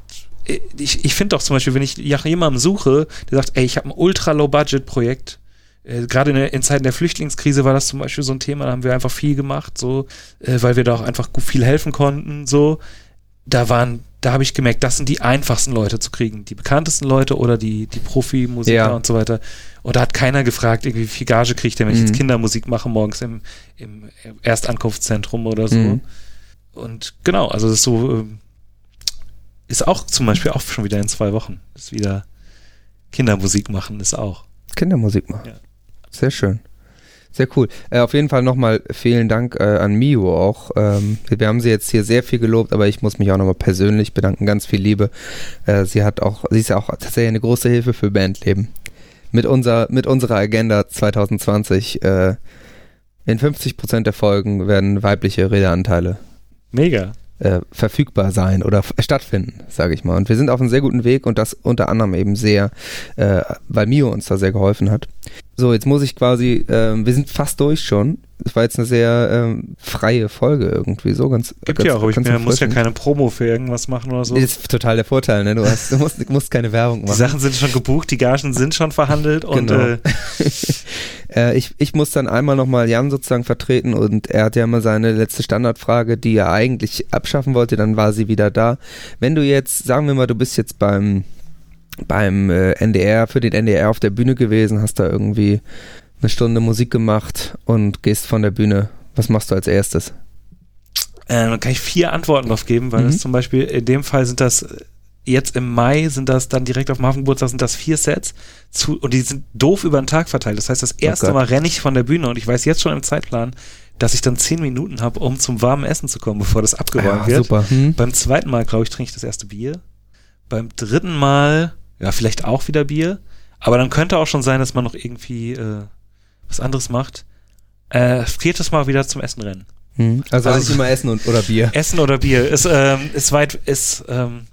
ich, ich finde doch zum Beispiel, wenn ich nach jemandem suche, der sagt, ey, ich habe ein ultra-low-budget-Projekt, äh, gerade in, in, Zeiten der Flüchtlingskrise war das zum Beispiel so ein Thema, da haben wir einfach viel gemacht, so, äh, weil wir da auch einfach viel helfen konnten, so. Da waren da habe ich gemerkt, das sind die einfachsten Leute zu kriegen. Die bekanntesten Leute oder die, die Profimusiker ja. und so weiter. Und da hat keiner gefragt, irgendwie, wie viel Gage kriegt der, wenn ich jetzt mhm. Kindermusik mache morgens im, im Erstankunftszentrum oder so. Mhm. Und genau, also das ist so, ähm, ist auch zum Beispiel auch schon wieder in zwei Wochen. Ist wieder Kindermusik machen, ist auch. Kindermusik machen. Ja. Sehr schön. Sehr cool. Äh, auf jeden Fall nochmal vielen Dank äh, an Mio auch. Ähm, wir haben sie jetzt hier sehr viel gelobt, aber ich muss mich auch nochmal persönlich bedanken. Ganz viel Liebe. Äh, sie hat auch, sie ist ja auch tatsächlich eine große Hilfe für Bandleben. Mit, unser, mit unserer Agenda 2020 äh, in 50 Prozent der Folgen werden weibliche Redeanteile Mega. Äh, verfügbar sein oder stattfinden, sage ich mal. Und wir sind auf einem sehr guten Weg und das unter anderem eben sehr, äh, weil Mio uns da sehr geholfen hat. So, jetzt muss ich quasi, ähm, wir sind fast durch schon. Es war jetzt eine sehr ähm, freie Folge irgendwie, so ganz. Gibt ganz, ja auch, aber ich mir, muss ja keine Promo für irgendwas machen oder so. Das ist total der Vorteil, ne? Du, hast, du musst, musst keine Werbung machen. Die Sachen sind schon gebucht, die Gagen sind schon verhandelt und genau. äh, <laughs> äh, ich, ich muss dann einmal nochmal Jan sozusagen vertreten und er hat ja mal seine letzte Standardfrage, die er eigentlich abschaffen wollte, dann war sie wieder da. Wenn du jetzt, sagen wir mal, du bist jetzt beim beim äh, NDR, für den NDR auf der Bühne gewesen, hast da irgendwie eine Stunde Musik gemacht und gehst von der Bühne. Was machst du als erstes? Äh, dann kann ich vier Antworten drauf geben, weil mhm. das zum Beispiel, in dem Fall sind das, jetzt im Mai sind das dann direkt auf dem Hafengeburtstag sind das vier Sets zu, und die sind doof über den Tag verteilt. Das heißt, das oh erste oh Mal renne ich von der Bühne und ich weiß jetzt schon im Zeitplan, dass ich dann zehn Minuten habe, um zum warmen Essen zu kommen, bevor das abgeräumt ja, wird. Hm. Beim zweiten Mal, glaube ich, trinke ich das erste Bier. Beim dritten Mal ja, vielleicht auch wieder Bier. Aber dann könnte auch schon sein, dass man noch irgendwie äh, was anderes macht. Äh, viertes Mal wieder zum Essen rennen. Hm. Also, also eigentlich immer Essen und, oder Bier. Essen oder Bier ist, ähm, ist weit, ist, ähm,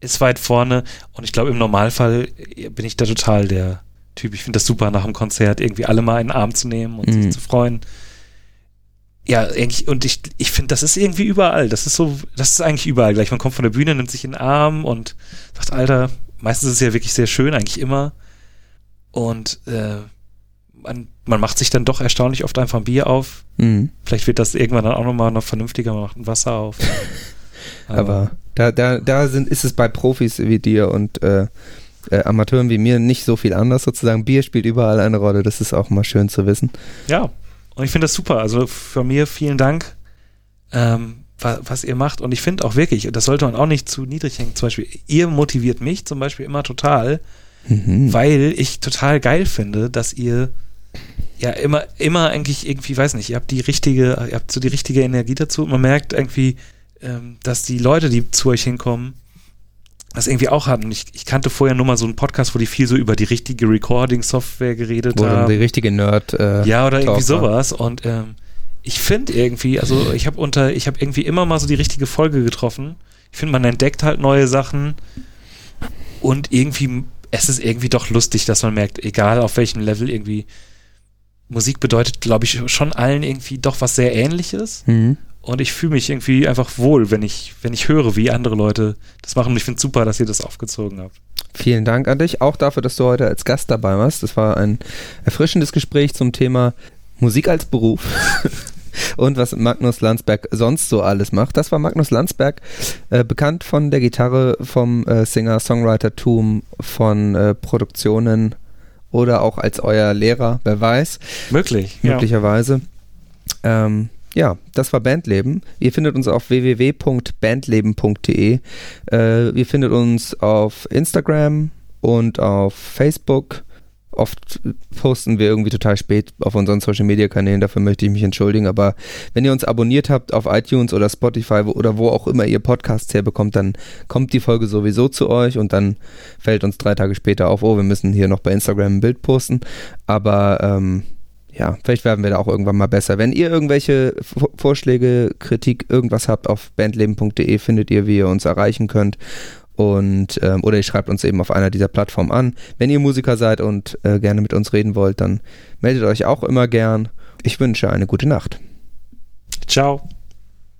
ist weit vorne und ich glaube im Normalfall bin ich da total der Typ. Ich finde das super nach dem Konzert irgendwie alle mal in den Arm zu nehmen und mhm. sich zu freuen. Ja, eigentlich, und ich, ich finde, das ist irgendwie überall. Das ist so, das ist eigentlich überall gleich. Man kommt von der Bühne, nimmt sich in den Arm und sagt, Alter, meistens ist es ja wirklich sehr schön, eigentlich immer. Und äh, man, man macht sich dann doch erstaunlich oft einfach ein Bier auf. Mhm. Vielleicht wird das irgendwann dann auch nochmal noch vernünftiger, man macht ein Wasser auf. Aber, <laughs> Aber da, da, da sind, ist es bei Profis wie dir und äh, äh, Amateuren wie mir nicht so viel anders sozusagen. Bier spielt überall eine Rolle, das ist auch mal schön zu wissen. Ja, und ich finde das super. Also von mir vielen Dank. Ähm, was ihr macht. Und ich finde auch wirklich, das sollte man auch nicht zu niedrig hängen. Zum Beispiel, ihr motiviert mich zum Beispiel immer total, mhm. weil ich total geil finde, dass ihr ja immer, immer eigentlich irgendwie, weiß nicht, ihr habt die richtige, ihr habt so die richtige Energie dazu. Man merkt irgendwie, ähm, dass die Leute, die zu euch hinkommen, das irgendwie auch hatten. Ich, ich kannte vorher nur mal so einen Podcast, wo die viel so über die richtige Recording-Software geredet wo haben. Die richtige Nerd. Äh, ja, oder irgendwie sowas. Und ähm, ich finde irgendwie, also ich habe unter, ich habe irgendwie immer mal so die richtige Folge getroffen. Ich finde, man entdeckt halt neue Sachen und irgendwie, es ist irgendwie doch lustig, dass man merkt, egal auf welchem Level irgendwie, Musik bedeutet, glaube ich, schon allen irgendwie doch was sehr ähnliches. Mhm. Und ich fühle mich irgendwie einfach wohl, wenn ich, wenn ich höre, wie andere Leute das machen. Und ich finde es super, dass ihr das aufgezogen habt. Vielen Dank an dich, auch dafür, dass du heute als Gast dabei warst. Das war ein erfrischendes Gespräch zum Thema Musik als Beruf. <laughs> und was Magnus Landsberg sonst so alles macht. Das war Magnus Landsberg, äh, bekannt von der Gitarre, vom äh, Singer-Songwriter-Tum, von äh, Produktionen oder auch als euer Lehrer, wer weiß. Möglich. Möglicherweise. Ja. Ähm, ja, das war Bandleben. Ihr findet uns auf www.bandleben.de. Äh, ihr findet uns auf Instagram und auf Facebook Oft posten wir irgendwie total spät auf unseren Social Media Kanälen, dafür möchte ich mich entschuldigen. Aber wenn ihr uns abonniert habt auf iTunes oder Spotify oder wo auch immer ihr Podcasts herbekommt, dann kommt die Folge sowieso zu euch und dann fällt uns drei Tage später auf, oh, wir müssen hier noch bei Instagram ein Bild posten. Aber ähm, ja, vielleicht werden wir da auch irgendwann mal besser. Wenn ihr irgendwelche Vorschläge, Kritik, irgendwas habt auf bandleben.de, findet ihr, wie ihr uns erreichen könnt und ähm, oder ihr schreibt uns eben auf einer dieser Plattformen an. Wenn ihr Musiker seid und äh, gerne mit uns reden wollt, dann meldet euch auch immer gern. Ich wünsche eine gute Nacht. Ciao.